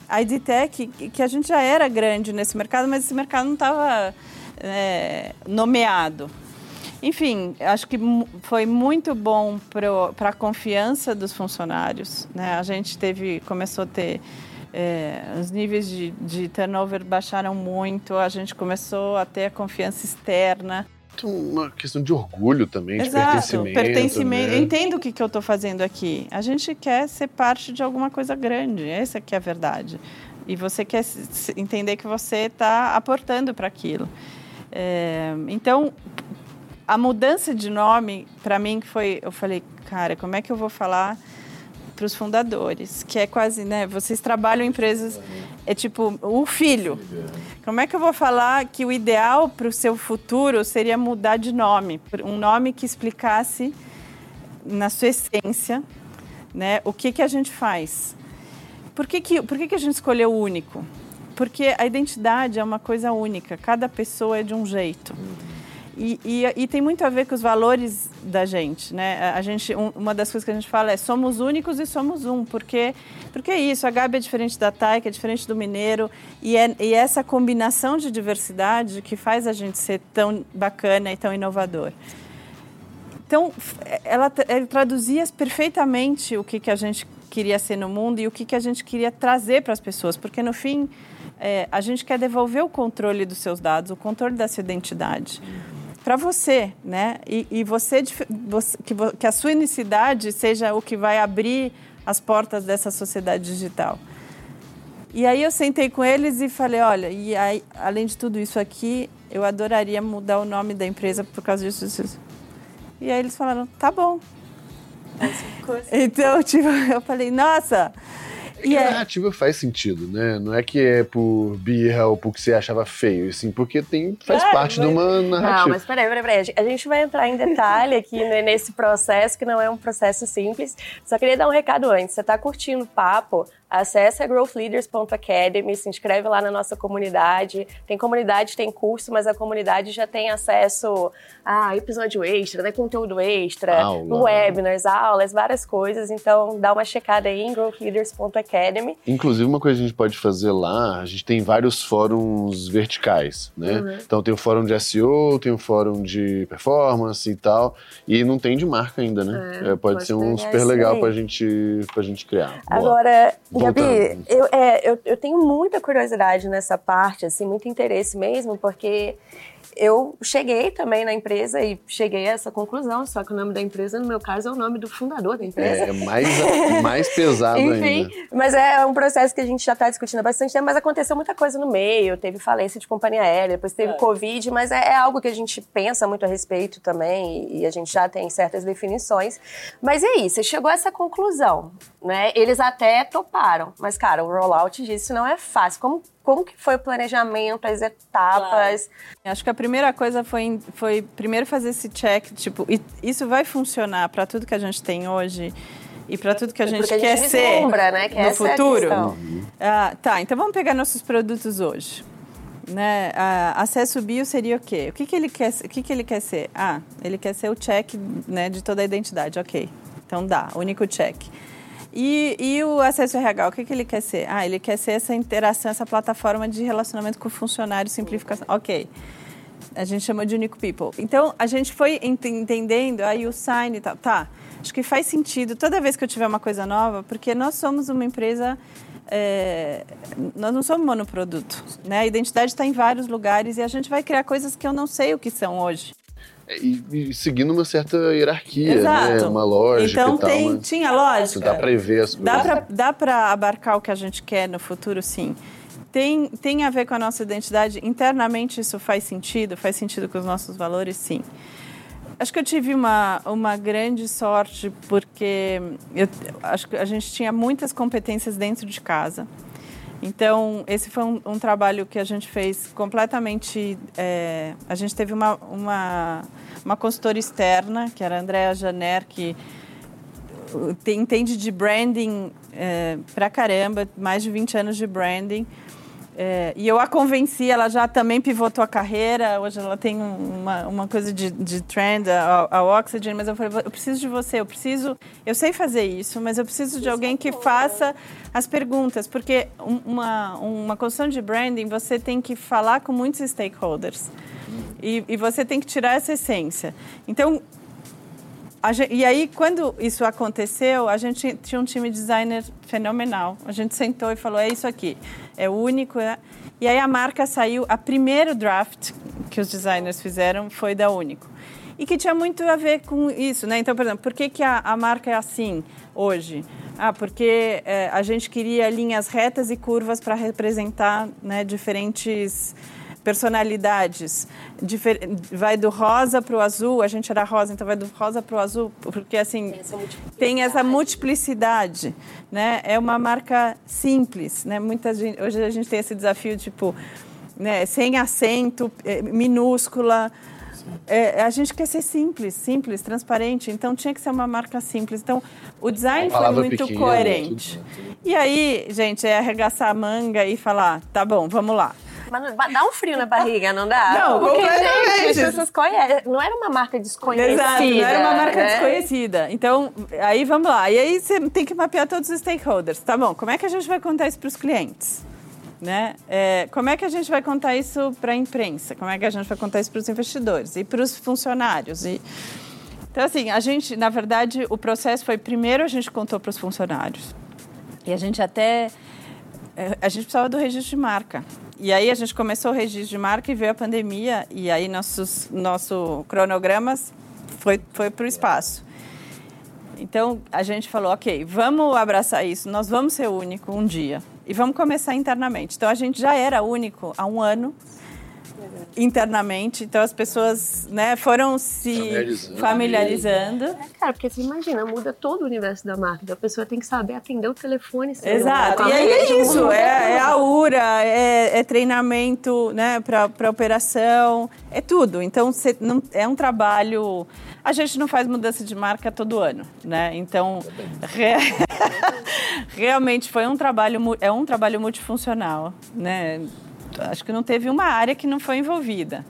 a EdTech, que a gente já era grande nesse mercado, mas esse mercado não estava é, nomeado. Enfim, acho que foi muito bom para a confiança dos funcionários. Né? A gente teve, começou a ter é, os níveis de, de turnover baixaram muito, a gente começou a ter a confiança externa uma questão de orgulho também, Exato, de pertencimento. pertencimento. Né? Eu entendo o que, que eu estou fazendo aqui. A gente quer ser parte de alguma coisa grande, essa que é a verdade. E você quer entender que você está aportando para aquilo. É, então, a mudança de nome, para mim, foi. Eu falei, cara, como é que eu vou falar para os fundadores? Que é quase, né? Vocês trabalham em empresas. É tipo o filho. Como é que eu vou falar que o ideal para o seu futuro seria mudar de nome? Um nome que explicasse, na sua essência, né, o que, que a gente faz. Por que, que, por que, que a gente escolheu o único? Porque a identidade é uma coisa única, cada pessoa é de um jeito. E, e, e, tem muito a ver com os valores da gente, né? A gente, um, uma das coisas que a gente fala é somos únicos e somos um, porque porque é isso. A Gabi é diferente da Thay, que é diferente do Mineiro, e é e é essa combinação de diversidade que faz a gente ser tão bacana e tão inovador. Então, ela, ela traduzia perfeitamente o que que a gente queria ser no mundo e o que que a gente queria trazer para as pessoas, porque no fim é, a gente quer devolver o controle dos seus dados, o controle da sua identidade para você, né? E, e você, você, que, que a sua unicidade seja o que vai abrir as portas dessa sociedade digital. E aí eu sentei com eles e falei, olha, e aí, além de tudo isso aqui, eu adoraria mudar o nome da empresa por causa disso. E aí eles falaram, tá bom. Então, tipo, eu falei, nossa, e a é... narrativa faz sentido, né? Não é que é por birra ou porque você achava feio, assim, porque tem, faz é, parte mas... de uma narrativa. Não, mas peraí, peraí, peraí. A gente vai entrar em detalhe aqui né, nesse processo, que não é um processo simples. Só queria dar um recado antes. Você está curtindo o papo? Acesse growthleaders.academy, se inscreve lá na nossa comunidade. Tem comunidade, tem curso, mas a comunidade já tem acesso a episódio extra, né, conteúdo extra, Aula. webinars, aulas, várias coisas. Então, dá uma checada aí em growthleaders.academy. Inclusive, uma coisa que a gente pode fazer lá, a gente tem vários fóruns verticais, né? Uhum. Então, tem o fórum de SEO, tem o fórum de performance e tal, e não tem de marca ainda, né? É, pode, pode, ser um super legal para gente, a gente criar. Agora, Gabi, eu, é, eu, eu tenho muita curiosidade nessa parte, assim, muito interesse mesmo, porque eu cheguei também na empresa e cheguei a essa conclusão, só que o nome da empresa, no meu caso, é o nome do fundador da empresa. É, mais, mais pesado Enfim, ainda. Mas é um processo que a gente já está discutindo há bastante tempo, mas aconteceu muita coisa no meio, teve falência de companhia aérea, depois teve é. Covid, mas é, é, algo que a gente pensa muito a respeito também e, e a gente já tem certas definições. Mas e aí, você chegou a essa conclusão, né? Eles até toparam, mas cara, o rollout disso não é fácil. Como como que foi o planejamento, as etapas? Claro. Acho que a primeira coisa foi, foi primeiro fazer esse check, tipo, isso vai funcionar para tudo que a gente tem hoje? e para tudo que a gente quer gente ser né? que no futuro. É ah, tá, então vamos pegar nossos produtos hoje. Né? Ah, acesso bio seria o quê? O que, que ele quer? O que, que ele quer ser? Ah, ele quer ser o check né, de toda a identidade. Ok, então dá, único check. E, e o acesso RH, o que, que ele quer ser? Ah, ele quer ser essa interação, essa plataforma de relacionamento com o funcionário, simplificação. Ok. A gente chama de Unique People. Então, a gente foi entendendo aí o sign e tal. Tá, acho que faz sentido toda vez que eu tiver uma coisa nova, porque nós somos uma empresa é, nós não somos monoproduto, né? A identidade está em vários lugares e a gente vai criar coisas que eu não sei o que são hoje. E, e, seguindo uma certa hierarquia, né? Exato. né? Uma lógica então, e tal. Tem, tinha lógica. Dá para ver as coisas. Dá para abarcar o que a gente quer no futuro, sim. Tem, tem a ver com a nossa identidade. Internamente isso faz sentido? Faz sentido com os nossos valores? Sim. Acho que eu tive uma, uma grande sorte porque eu, acho que a gente tinha muitas competências dentro de casa. Então, esse foi um, um, trabalho que a gente fez completamente. É, a gente teve uma, uma, uma consultora externa, que era a Andrea Janer, que entende de branding é, pra caramba, mais de 20 anos de branding. É, e eu a convenci, ela já também pivotou a carreira, hoje ela tem uma, uma coisa de, de trend, a, a Oxygen, mas eu falei, eu preciso de você, eu preciso, eu sei fazer isso, mas eu preciso de alguém que faça as perguntas, porque uma, uma construção de branding, você tem que falar com muitos stakeholders. E, e você tem que tirar essa essência. Então, Gente, e aí, quando isso aconteceu, a gente tinha um time de designer fenomenal. A gente sentou e falou: é isso aqui, é único. É... E aí a marca saiu, a primeiro draft que os designers fizeram foi da Único. E que tinha muito a ver com isso, né? Então, por exemplo, por que, que a, a marca é assim hoje? Ah, porque é, a gente queria linhas retas e curvas para representar né, diferentes personalidades. vai do rosa para o azul, a gente era rosa, então vai do rosa para o azul, porque assim tem essa, tem essa multiplicidade. Né? É uma marca simples. Né? Muita gente, hoje a gente tem esse desafio, tipo, né, sem acento, é, minúscula. É, a gente quer ser simples, simples, transparente. Então tinha que ser uma marca simples. Então o design foi muito pequena, coerente. Tudo. E aí, gente, é arregaçar a manga e falar: tá bom, vamos lá. Mas dá um frio na barriga, não dá? Não, Porque, gente, as pessoas conhecem. Não era uma marca desconhecida. Exato, não era uma marca né? desconhecida. Então, aí vamos lá. E aí você tem que mapear todos os stakeholders. Tá bom, como é que a gente vai contar isso para os clientes? Né? É, como é que a gente vai contar isso para a imprensa? Como é que a gente vai contar isso para os investidores e para os funcionários? E... Então, assim, a gente, na verdade, o processo foi primeiro a gente contou para os funcionários. E a gente até. É, a gente precisava do registro de marca. E aí a gente começou o registro de marca e veio a pandemia e aí nossos nosso cronogramas foi foi para o espaço. Então a gente falou, ok, vamos abraçar isso, nós vamos ser único um dia e vamos começar internamente. Então a gente já era único há um ano internamente. Então as pessoas né, foram se familiarizando. familiarizando. É, cara, porque você imagina, muda todo o universo da marca. Então, a pessoa tem que saber atender o telefone. Exato. E aí é isso, é, é a URA, é, é treinamento né, para operação, é tudo. Então você não, é um trabalho. A gente não faz mudança de marca todo ano, né? Então re... realmente foi um trabalho, é um trabalho multifuncional, né? Acho que não teve uma área que não foi envolvida.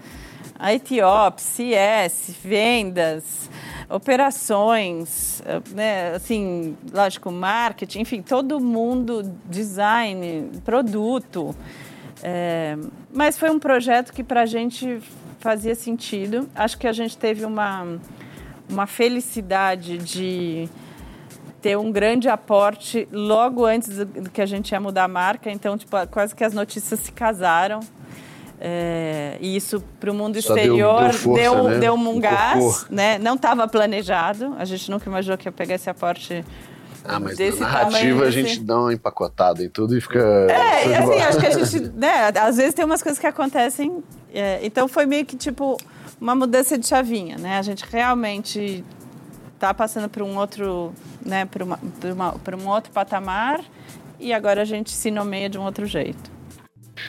A Etiop, CS, vendas, operações, né, assim, lógico, marketing, enfim, todo mundo, design, produto. É, mas foi um projeto que para a gente fazia sentido. Acho que a gente teve uma, uma felicidade de ter um grande aporte logo antes do que a gente ia mudar a marca. Então, tipo, quase que as notícias se casaram. É, e isso para o mundo Só exterior deu, deu, força, deu, né? deu um gás, né? Não estava planejado. A gente nunca imaginou que ia pegar esse aporte. Ah, mas desse na narrativa a gente dá uma empacotada em tudo e fica. É, e assim, acho que a gente. Né, às vezes tem umas coisas que acontecem. É, então foi meio que tipo uma mudança de chavinha, né? A gente realmente está passando por um outro, né, por, uma, por, uma, por um outro patamar e agora a gente se nomeia de um outro jeito.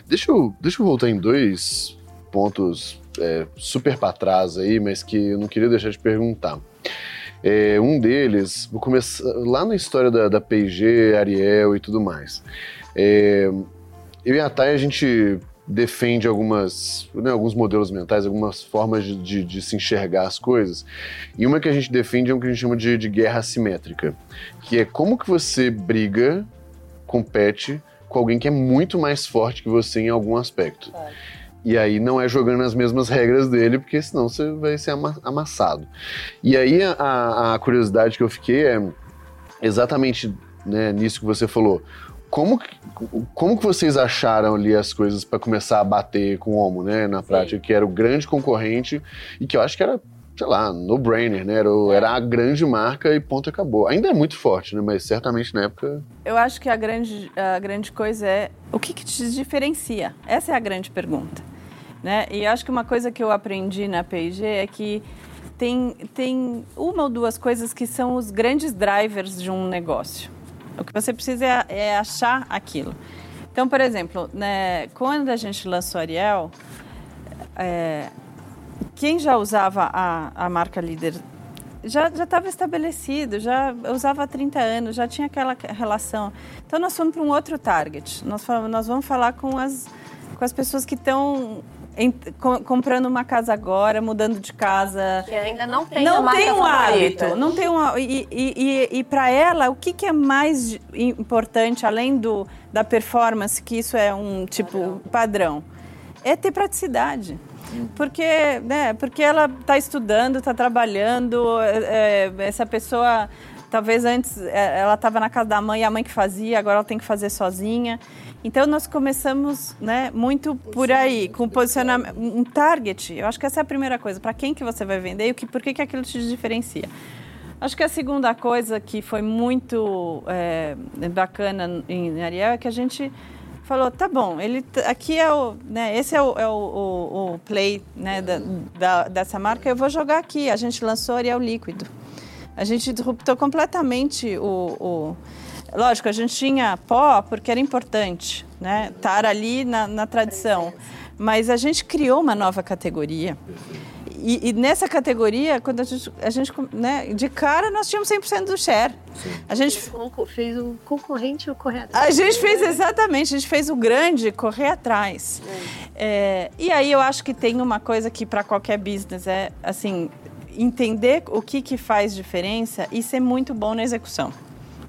Deixa eu, deixa eu voltar em dois pontos é, super para trás aí, mas que eu não queria deixar de perguntar. É, um deles, vou começar lá na história da, da P&G, Ariel e tudo mais. É, eu e a Thay, a gente defende algumas, né, alguns modelos mentais, algumas formas de, de, de, se enxergar as coisas. E uma que a gente defende é o que a gente chama de, de guerra assimétrica, que é como que você briga, compete com alguém que é muito mais forte que você em algum aspecto. É. E aí não é jogando as mesmas regras dele, porque senão você vai ser amassado. E aí a, a curiosidade que eu fiquei é exatamente né, nisso que você falou. Como, como que vocês acharam ali as coisas para começar a bater com o Homo, né, na prática, Sim. que era o grande concorrente e que eu acho que era sei lá, no-brainer, né? Era, é. era, a grande marca e ponto acabou. Ainda é muito forte, né? Mas certamente na época. Eu acho que a grande, a grande coisa é o que, que te diferencia? Essa é a grande pergunta. Né? E acho que uma coisa que eu aprendi na P&G é que tem, tem uma ou duas coisas que são os grandes drivers de um negócio. O que você precisa é, é achar aquilo. Então, por exemplo, né, quando a gente lançou Ariel, é, quem já usava a, a marca líder já estava estabelecido, já usava há 30 anos, já tinha aquela relação. Então nós fomos para um outro target. Nós, falamos, nós vamos falar com as, com as pessoas que estão comprando uma casa agora, mudando de casa. Que ainda não tem Não tem um favorita. hábito. Não tem um, e e, e, e para ela, o que, que é mais importante, além do, da performance, que isso é um tipo padrão, é ter praticidade. Porque, né, porque ela está estudando, está trabalhando, é, é, essa pessoa talvez antes é, ela estava na casa da mãe, a mãe que fazia, agora ela tem que fazer sozinha. Então nós começamos, né, muito por aí, com posicionamento, um target. Eu acho que essa é a primeira coisa. Para quem que você vai vender e o que, por que que aquilo te diferencia? Acho que a segunda coisa que foi muito é, bacana em Ariel é que a gente falou, tá bom, ele aqui é o, né, esse é o, é o, o, o play né, da, da, dessa marca, eu vou jogar aqui. A gente lançou Ariel líquido. A gente disruptou completamente o, o Lógico, a gente tinha pó porque era importante, né? Estar ali na, na tradição. Mas a gente criou uma nova categoria. E, e, nessa categoria, quando a gente, a gente né, de cara, nós tínhamos 100% do share. Sim. A gente fez o concorrente correr atrás. A gente fez exatamente, a gente fez o grande correr atrás. É. É, e aí eu acho que tem uma coisa que para qualquer business é assim entender o que, que faz diferença e ser muito bom na execução.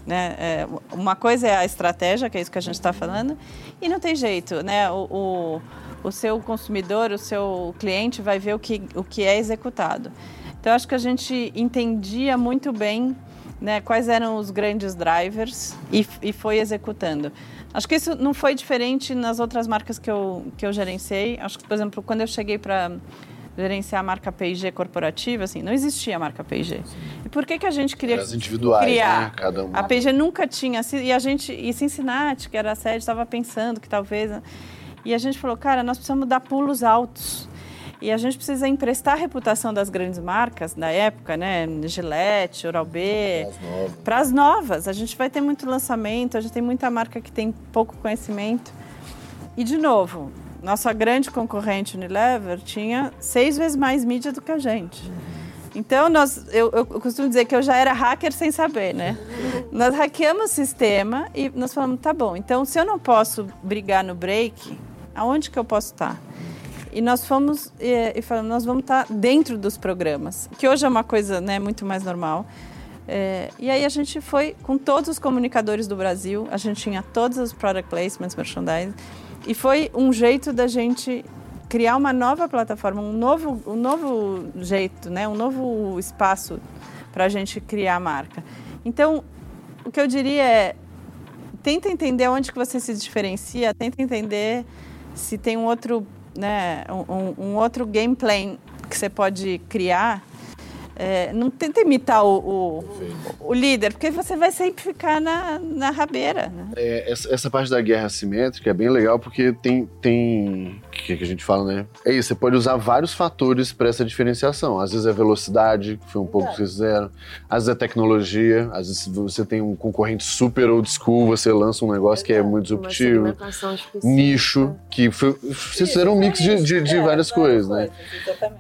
Né? É, uma coisa é a estratégia, que é isso que a gente está falando, e não tem jeito, né? O, o, o, seu consumidor, o seu cliente vai ver o que, o que é executado. Então, acho que a gente entendia muito bem né, quais eram os grandes drivers e, e foi executando. Acho que isso não foi diferente nas outras marcas que eu, que eu gerenciei. Acho que, por exemplo, quando eu cheguei para gerenciar a marca P&G corporativa, assim, não existia a marca P&G. E por que que a gente queria As individuais, criar? Né? Cada uma. A P&G nunca tinha e a gente e Cincinnati, que era a sede, estava pensando que talvez e a gente falou, cara, nós precisamos dar pulos altos. E a gente precisa emprestar a reputação das grandes marcas da época, né? Gillette, Oral-B, para as novas. A gente vai ter muito lançamento, a gente tem muita marca que tem pouco conhecimento. E de novo, nossa grande concorrente Unilever tinha seis vezes mais mídia do que a gente. Então, nós, eu, eu, costumo dizer que eu já era hacker sem saber, né? Nós hackeamos o sistema e nós falamos, tá bom, então se eu não posso brigar no break, aonde que eu posso estar? E nós fomos e, e falamos, nós vamos estar dentro dos programas, que hoje é uma coisa né, muito mais normal. É, e aí a gente foi com todos os comunicadores do Brasil, a gente tinha todos os product placements, merchandising, e foi um jeito da gente criar uma nova plataforma, um novo, um novo jeito, né? um novo espaço para a gente criar a marca. Então, o que eu diria é, tenta entender onde que você se diferencia, tenta entender se tem um outro, né, um, um outro game plan que você pode criar é, não tenta imitar o, o, o, líder, porque você vai sempre ficar na, na rabeira. Né? É, essa, essa, parte da guerra assimétrica é bem legal porque tem. tem que, que a gente fala, né? É isso, você pode usar vários fatores para essa diferenciação. Às vezes é velocidade, que foi um pouco que vocês fizeram. Às vezes é tecnologia, às vezes você tem um concorrente super old school, você lança um negócio que é muito disruptivo. Nicho, que foi, vocês fizeram um mix de, de, de é, várias coisas, né?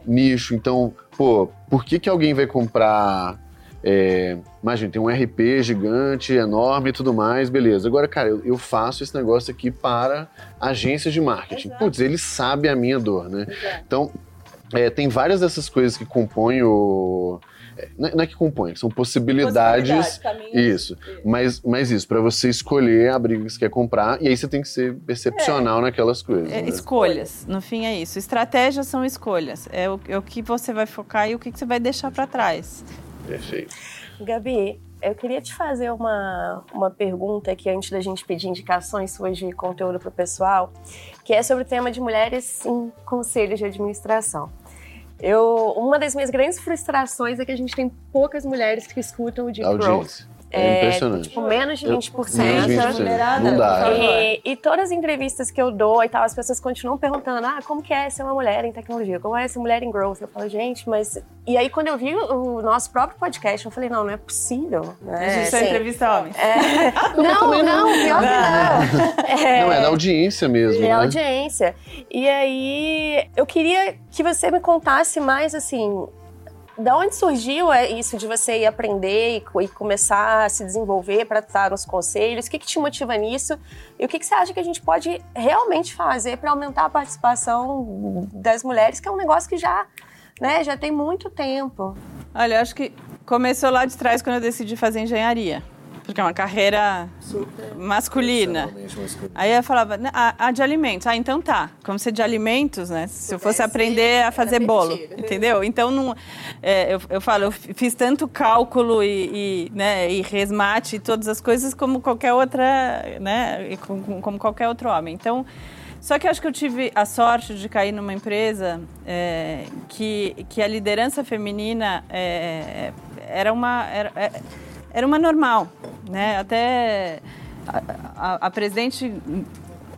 Nicho, então pô, por que, que alguém vai comprar. É, imagina, tem um RP gigante, enorme e tudo mais, beleza. Agora, cara, eu, eu faço esse negócio aqui para agências de marketing. Exato. Putz, ele sabe a minha dor, né? Exato. Então, é, tem várias dessas coisas que compõem o é, não é que compõe, são possibilidades. isso. isso. Mas, mas isso, para você escolher a briga que você quer comprar, e aí você tem que ser excepcional é. naquelas coisas. É, né? Escolhas, no fim é isso. Estratégias são escolhas. É o, é o que você vai focar e o que, que você vai deixar para trás. Perfeito. Gabi, eu queria te fazer uma, uma pergunta aqui antes da gente pedir indicações suas de conteúdo para o pessoal, que é sobre o tema de mulheres em conselhos de administração. Eu, uma das minhas grandes frustrações é que a gente tem poucas mulheres que escutam o Deep Growth. É, impressionante. Tipo, menos de 20%. Eu, menos de 20%. Não dá. E, e, todas as entrevistas que eu dou e tal, as pessoas continuam perguntando: ah, como que é ser uma mulher em tecnologia? Como é ser mulher em growth? Eu falo, gente, mas. E aí, quando eu vi o nosso próprio podcast, eu falei: não, não é possível. Né? A gente só assim, entrevista homens. É... não, não, não, pior que não. É... Não, é da audiência mesmo. É da né? audiência. E aí, eu queria que você me contasse mais assim da onde surgiu é, isso de você ir aprender e, começar a se desenvolver para estar nos conselhos? O que, que te motiva nisso? E o que, que você acha que a gente pode realmente fazer para aumentar a participação das mulheres, que é um negócio que já, né, já tem muito tempo? Olha, acho que começou lá de trás quando eu decidi fazer engenharia porque é uma carreira Super masculina. Aí eu falava, ah, a, de alimentos. Ah, então tá. Como ser de alimentos, né? Se eu fosse aprender a fazer bolo, entendeu? Então não, é, eu, eu falo, eu fiz tanto cálculo e, e, né, e resmate e todas as coisas como qualquer outra, né? Como, como qualquer outro homem. Então só que eu acho que eu tive a sorte de cair numa empresa é, que, que a liderança feminina é, era uma. Era, é, era uma normal, né? Até a, a, a presidente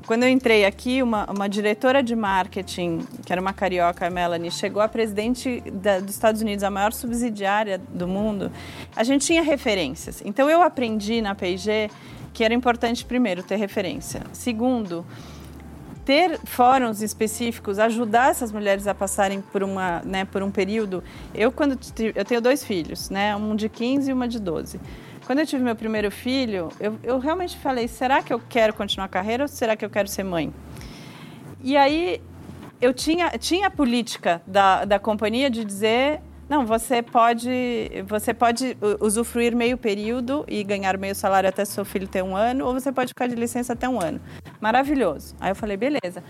quando eu entrei aqui, uma, uma, diretora de marketing, que era uma carioca, a Melanie, chegou a presidente da, dos Estados Unidos, a maior subsidiária do mundo. A gente tinha referências. Então eu aprendi na P&G que era importante, primeiro, ter referência. Segundo, ter fóruns específicos, ajudar essas mulheres a passarem por, uma, né, por um período. Eu, quando eu tenho dois filhos, né, um de 15 e uma de 12. Quando eu tive meu primeiro filho, eu, eu realmente falei: será que eu quero continuar a carreira ou será que eu quero ser mãe? E aí eu tinha, tinha a política da, da companhia de dizer não, você pode, você pode usufruir meio período e ganhar meio salário até seu filho ter um ano, ou você pode ficar de licença até um ano. Maravilhoso. Aí eu falei, beleza.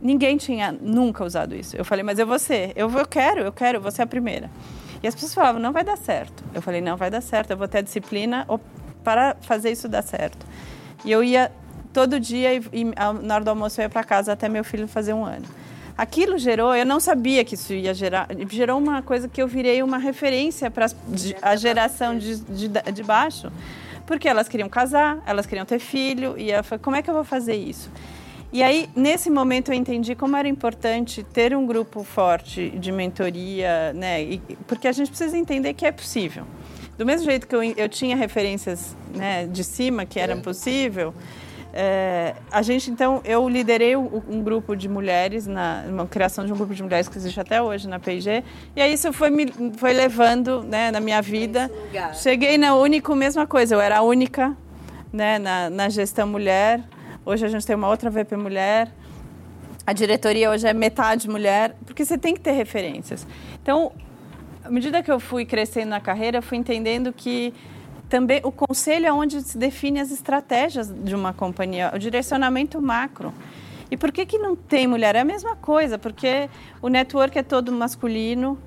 Ninguém tinha nunca usado isso. Eu falei, mas eu vou ser. Eu, eu quero, eu quero, você é a primeira. E as pessoas falavam, não vai dar certo. Eu falei, não vai dar certo, eu vou ter a disciplina para fazer isso dar certo. E eu ia todo dia e, e na hora do almoço eu ia para casa até meu filho fazer um ano. Aquilo gerou, eu não sabia que isso ia gerar, gerou uma coisa que eu virei uma referência para a geração de, de, de baixo, porque elas queriam casar, elas queriam ter filho, e eu falei, como é que eu vou fazer isso? E aí, nesse momento, eu entendi como era importante ter um grupo forte de mentoria, né? E, porque a gente precisa entender que é possível. Do mesmo jeito que eu, eu tinha referências né, de cima que eram possível, é, a gente, então, eu liderei um grupo de mulheres, na uma criação de um grupo de mulheres que existe até hoje na P&G, e aí isso foi me foi levando né, na minha vida. Cheguei na Único, mesma coisa, eu era a única né, na, na gestão mulher, hoje a gente tem uma outra VP mulher, a diretoria hoje é metade mulher, porque você tem que ter referências. Então, à medida que eu fui crescendo na carreira, eu fui entendendo que também o conselho é onde se define as estratégias de uma companhia, o direcionamento macro. E por que, que não tem mulher? É a mesma coisa, porque o network é todo masculino,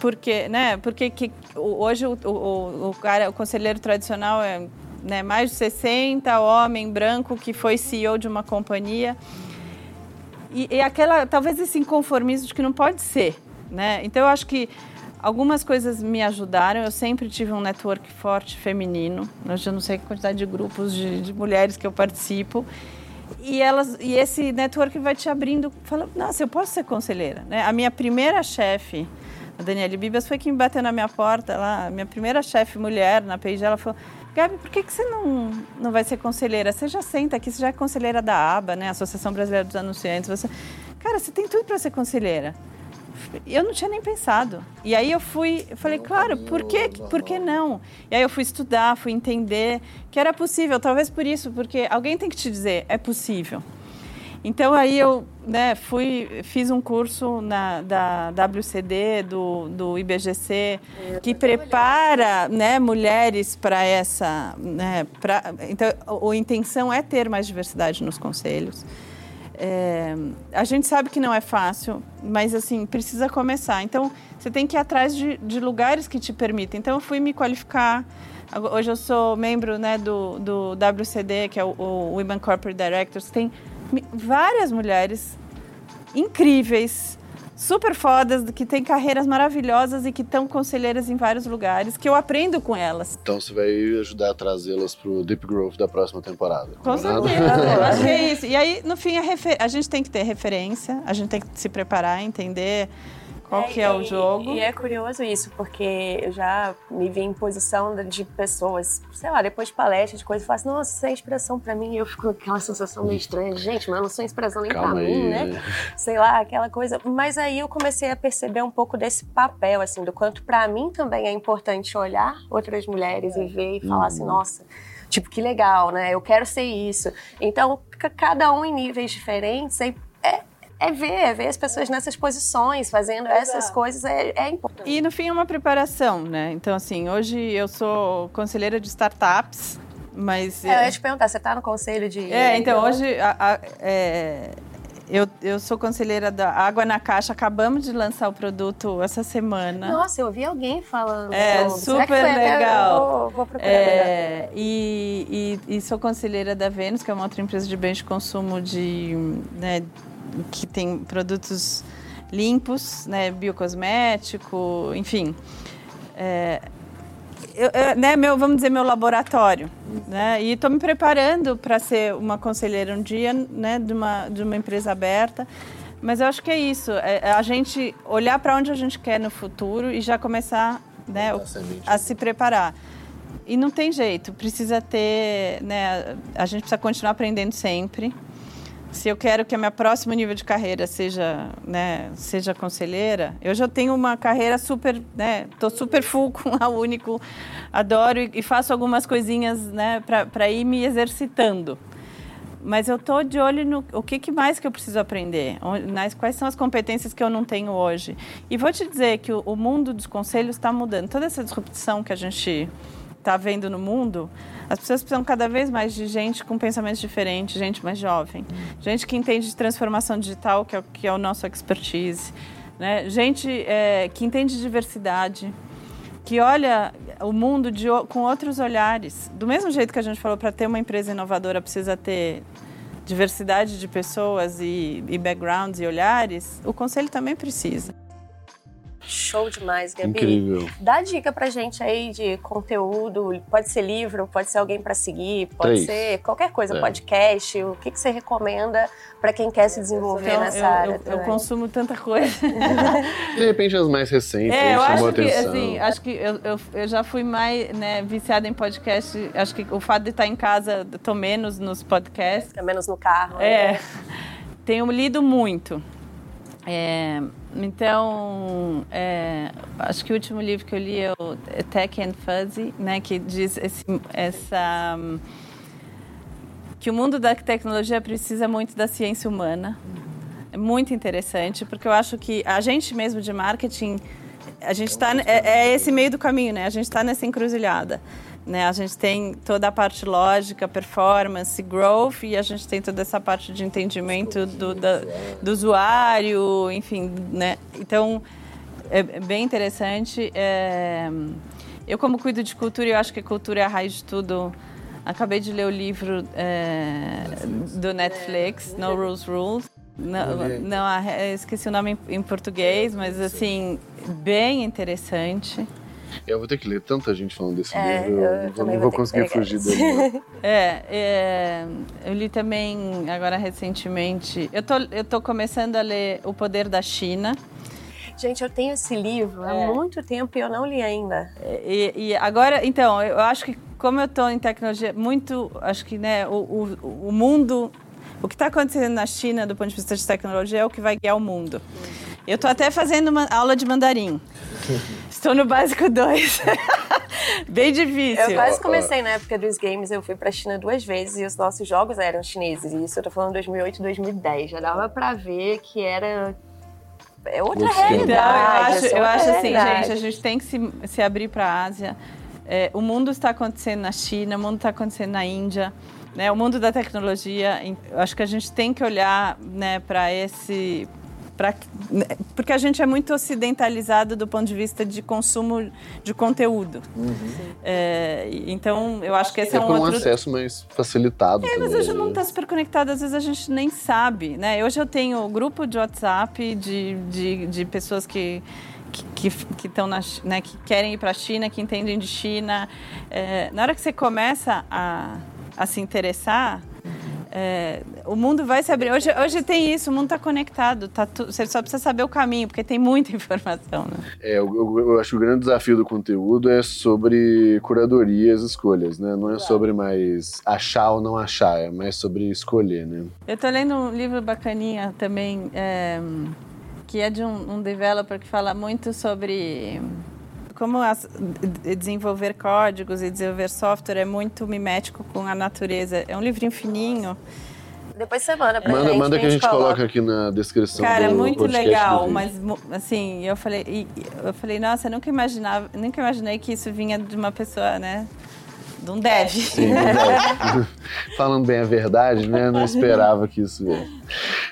porque, né, porque que, hoje o, o, o, cara, o conselheiro tradicional é né, mais de 60, homem branco que foi CEO de uma companhia. E, e aquela, talvez esse inconformismo de que não pode ser. Né? Então eu acho que Algumas coisas me ajudaram. Eu sempre tive um network forte feminino. Eu já não sei a quantidade de grupos de, de mulheres que eu participo. E, elas, e esse network vai te abrindo. Fala, nossa, eu posso ser conselheira. Né? A minha primeira chefe, a Daniela Bibas, foi quem bateu na minha porta. Lá, a minha primeira chefe mulher na PIG, ela falou: Gabi, por que, que você não, não vai ser conselheira? Você já senta aqui, você já é conselheira da ABA, né? Associação Brasileira dos Anunciantes. Você... Cara, você tem tudo para ser conselheira eu não tinha nem pensado. E aí eu fui, eu falei, claro, por que, por que não? E aí eu fui estudar, fui entender que era possível, talvez por isso, porque alguém tem que te dizer, é possível. Então aí eu né, fui, fiz um curso na, da WCD, do, do IBGC, que prepara né, mulheres para essa. Né, pra, então, a, intenção é ter mais diversidade nos conselhos. É, a gente sabe que não é fácil, mas assim, precisa começar. Então, você tem que ir atrás de, de lugares que te permitem. Então, eu fui me qualificar. Hoje eu sou membro né, do, do WCD, que é o, o Women Corporate Directors. Tem várias mulheres incríveis, super fodas, que têm carreiras maravilhosas e que estão conselheiras em vários lugares, que eu aprendo com elas. Então você vai ajudar a trazê-las para o Deep Growth da próxima temporada. Com certeza, acho que é isso. E aí, no fim, a, a gente tem que ter referência, a gente tem que se preparar, entender Qual é, que é o jogo? E é curioso isso, porque eu já me vi em posição de pessoas, sei lá, depois de palestra, de coisas, eu falo assim, nossa, isso é inspiração pra mim. E eu fico com aquela sensação meio estranha. Gente, mas eu não sou inspiração nem Calma pra aí. mim, né? Sei lá, aquela coisa. Mas aí eu comecei a perceber um pouco desse papel, assim, do quanto pra mim também é importante olhar outras mulheres e ver e falar assim, uhum. nossa tipo, que legal, né? Eu quero ser isso. Então, cada um em níveis diferentes, é, é é ver, é ver as pessoas nessas posições, fazendo Exato. essas coisas, é, é, importante. E no fim é uma preparação, né? Então, assim, hoje eu sou conselheira de startups, mas... É, eu ia te perguntar, você está no conselho de... É, então, hoje a, a, é, eu, eu sou conselheira da Água na Caixa, acabamos de lançar o produto essa semana. Nossa, eu ouvi alguém falando. É, sobre. super legal. Vou, vou procurar. É, e, e, e, sou conselheira da Vênus, que é uma outra empresa de bens de consumo de, né, que tem produtos limpos, né, biocosmético, enfim. É, eu, eu, né, meu, vamos dizer, meu laboratório. Né? E estou me preparando para ser uma conselheira um dia né, de, uma, de uma empresa aberta. Mas eu acho que é isso, é, é a gente olhar para onde a gente quer no futuro e já começar né, a se preparar. E não tem jeito, precisa ter, né, a gente precisa continuar aprendendo sempre se eu quero que a minha próximo nível de carreira seja, né, seja conselheira, eu já tenho uma carreira super, né, tô super full com a Único, adoro e, e faço algumas coisinhas, né, para ir me exercitando. Mas eu tô de olho no o que, que mais que eu preciso aprender, nas, quais são as competências que eu não tenho hoje. E vou te dizer que o, o mundo dos conselhos está mudando. Toda essa disrupção que a gente está vendo no mundo, as pessoas precisam cada vez mais de gente com pensamentos diferentes, gente mais jovem, gente que entende de transformação digital, que é, que é o nosso expertise, né? gente é, que entende de diversidade, que olha o mundo de, com outros olhares. Do mesmo jeito que a gente falou, para ter uma empresa inovadora precisa ter diversidade de pessoas e, e backgrounds e olhares, o conselho também precisa. Show demais, Gabi. Incrível. Dá dica pra gente aí de conteúdo. Pode ser livro, pode ser alguém para seguir, pode Três. ser qualquer coisa, é. podcast. O que, que você recomenda para quem quer se desenvolver então, nessa eu, área? Eu, eu, consumo tanta coisa. de repente as mais recentes. É, eu acho que, assim, acho que eu, eu, eu, já fui mais né, viciada em podcast. Acho que o fato de estar em casa, tô menos nos podcasts. Fica menos no carro. É. Né? Tenho lido muito. É, então, é, acho que o último livro que eu li é o Tech and Fuzzy, né, que diz esse, essa que o mundo da tecnologia precisa muito da ciência humana. É muito interessante, porque eu acho que a gente mesmo de marketing, a gente está é, é esse meio do caminho, né? A gente está nessa encruzilhada. Né? A gente tem toda a parte lógica, performance, growth, e a gente tem toda essa parte de entendimento do, da, do usuário, enfim. Né? Então, é bem interessante. É... Eu, como cuido de cultura, eu acho que cultura é a raiz de tudo. Acabei de ler o livro é, do Netflix, No Rules Rules. Não, não, esqueci o nome em português, mas assim, bem interessante. Eu vou ter que ler tanta gente falando desse é, livro, eu, eu não vou conseguir fugir dele. É, é, eu li também agora recentemente. Eu tô, eu tô começando a ler O Poder da China. Gente, eu tenho esse livro há é. muito tempo e eu não li ainda. E, e, agora, então, eu acho que como eu estou em tecnologia, muito, acho que né, o, o, o mundo, o que está acontecendo na China do ponto de vista de tecnologia é o que vai guiar o mundo. Eu estou até fazendo uma aula de mandarim. Estou no básico 2. Bem difícil. Eu quase comecei na época dos games, eu fui pra China duas vezes e os nossos jogos eram chineses. E isso eu tô falando 2008, 2010. Já dava pra ver que era é outra realidade. Então, eu acho, eu acho assim, gente, a gente tem que se, se abrir para a Ásia. É, o mundo está acontecendo na China, o mundo está acontecendo na Índia. Né, o mundo da tecnologia, eu acho que a gente tem que olhar né, para esse Pra, né, porque a gente é muito ocidentalizado do ponto de vista de consumo de conteúdo. Uhum. É, então, eu acho que esse é, é um por um outro... acesso mais facilitado. É, mas hoje não está super conectado, às vezes a gente nem sabe. Né? Hoje eu tenho grupo de WhatsApp de, de, de pessoas que que estão né, que querem ir para a China, que entendem de China. É, na hora que você começa a, a se interessar, É, o mundo vai se abrir. Hoje, hoje tem isso, o mundo está conectado. Tá tu, você só precisa saber o caminho, porque tem muita informação. Né? É, eu, eu, eu, acho que o grande desafio do conteúdo é sobre curadoria e as escolhas, né? Não é sobre mais achar ou não achar, é mais sobre escolher, né? Eu estou lendo um livro bacaninha também, é, que é de um, um developer que fala muito sobre como as, desenvolver códigos e desenvolver software é muito mimético com a natureza. É um livrinho fininho. Depois você manda pra manda, gente. Manda que a gente coloca. coloca aqui na descrição Cara, é do muito legal, do mas assim, eu falei, eu falei, nossa, eu nunca imaginava, nunca imaginei que isso vinha de uma pessoa, né? De um dev. Sim, verdade. Falando bem a verdade, né? Não esperava que isso viesse.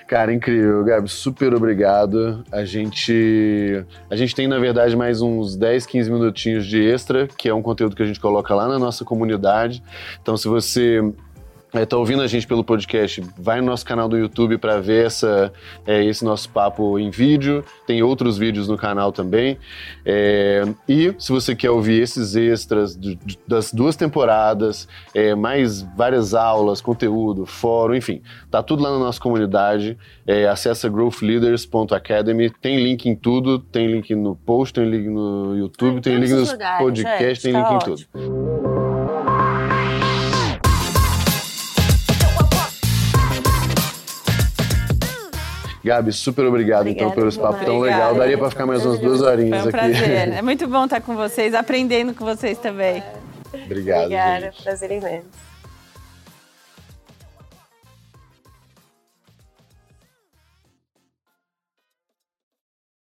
Cara, incrível, Gabi. Super obrigado. A gente, a gente tem, na verdade, mais uns 10, 15 minutinhos de extra, que é um conteúdo que a gente coloca lá na nossa comunidade. Então, se você está ouvindo a gente pelo podcast, vai no nosso canal do YouTube para ver essa, é, esse nosso papo em vídeo. Tem outros vídeos no canal também. É, e se você quer ouvir esses extras do- de- das duas temporadas, é, mais várias aulas, conteúdo, fórum, enfim, tá tudo lá na nossa comunidade. É, acessa growthleaders.academy. Tem link em tudo. Tem link no post, tem link no YouTube, em tem link os nos lugares, podcasts, tem gente, link tá em tudo. Gabi, super obrigado então pelo esse papo tão legal. Daria para ficar mais umas duas horinhas Foi um aqui. prazer. É muito bom estar com vocês, aprendendo com vocês também. Obrigado. Obrigada, gente. prazer imenso.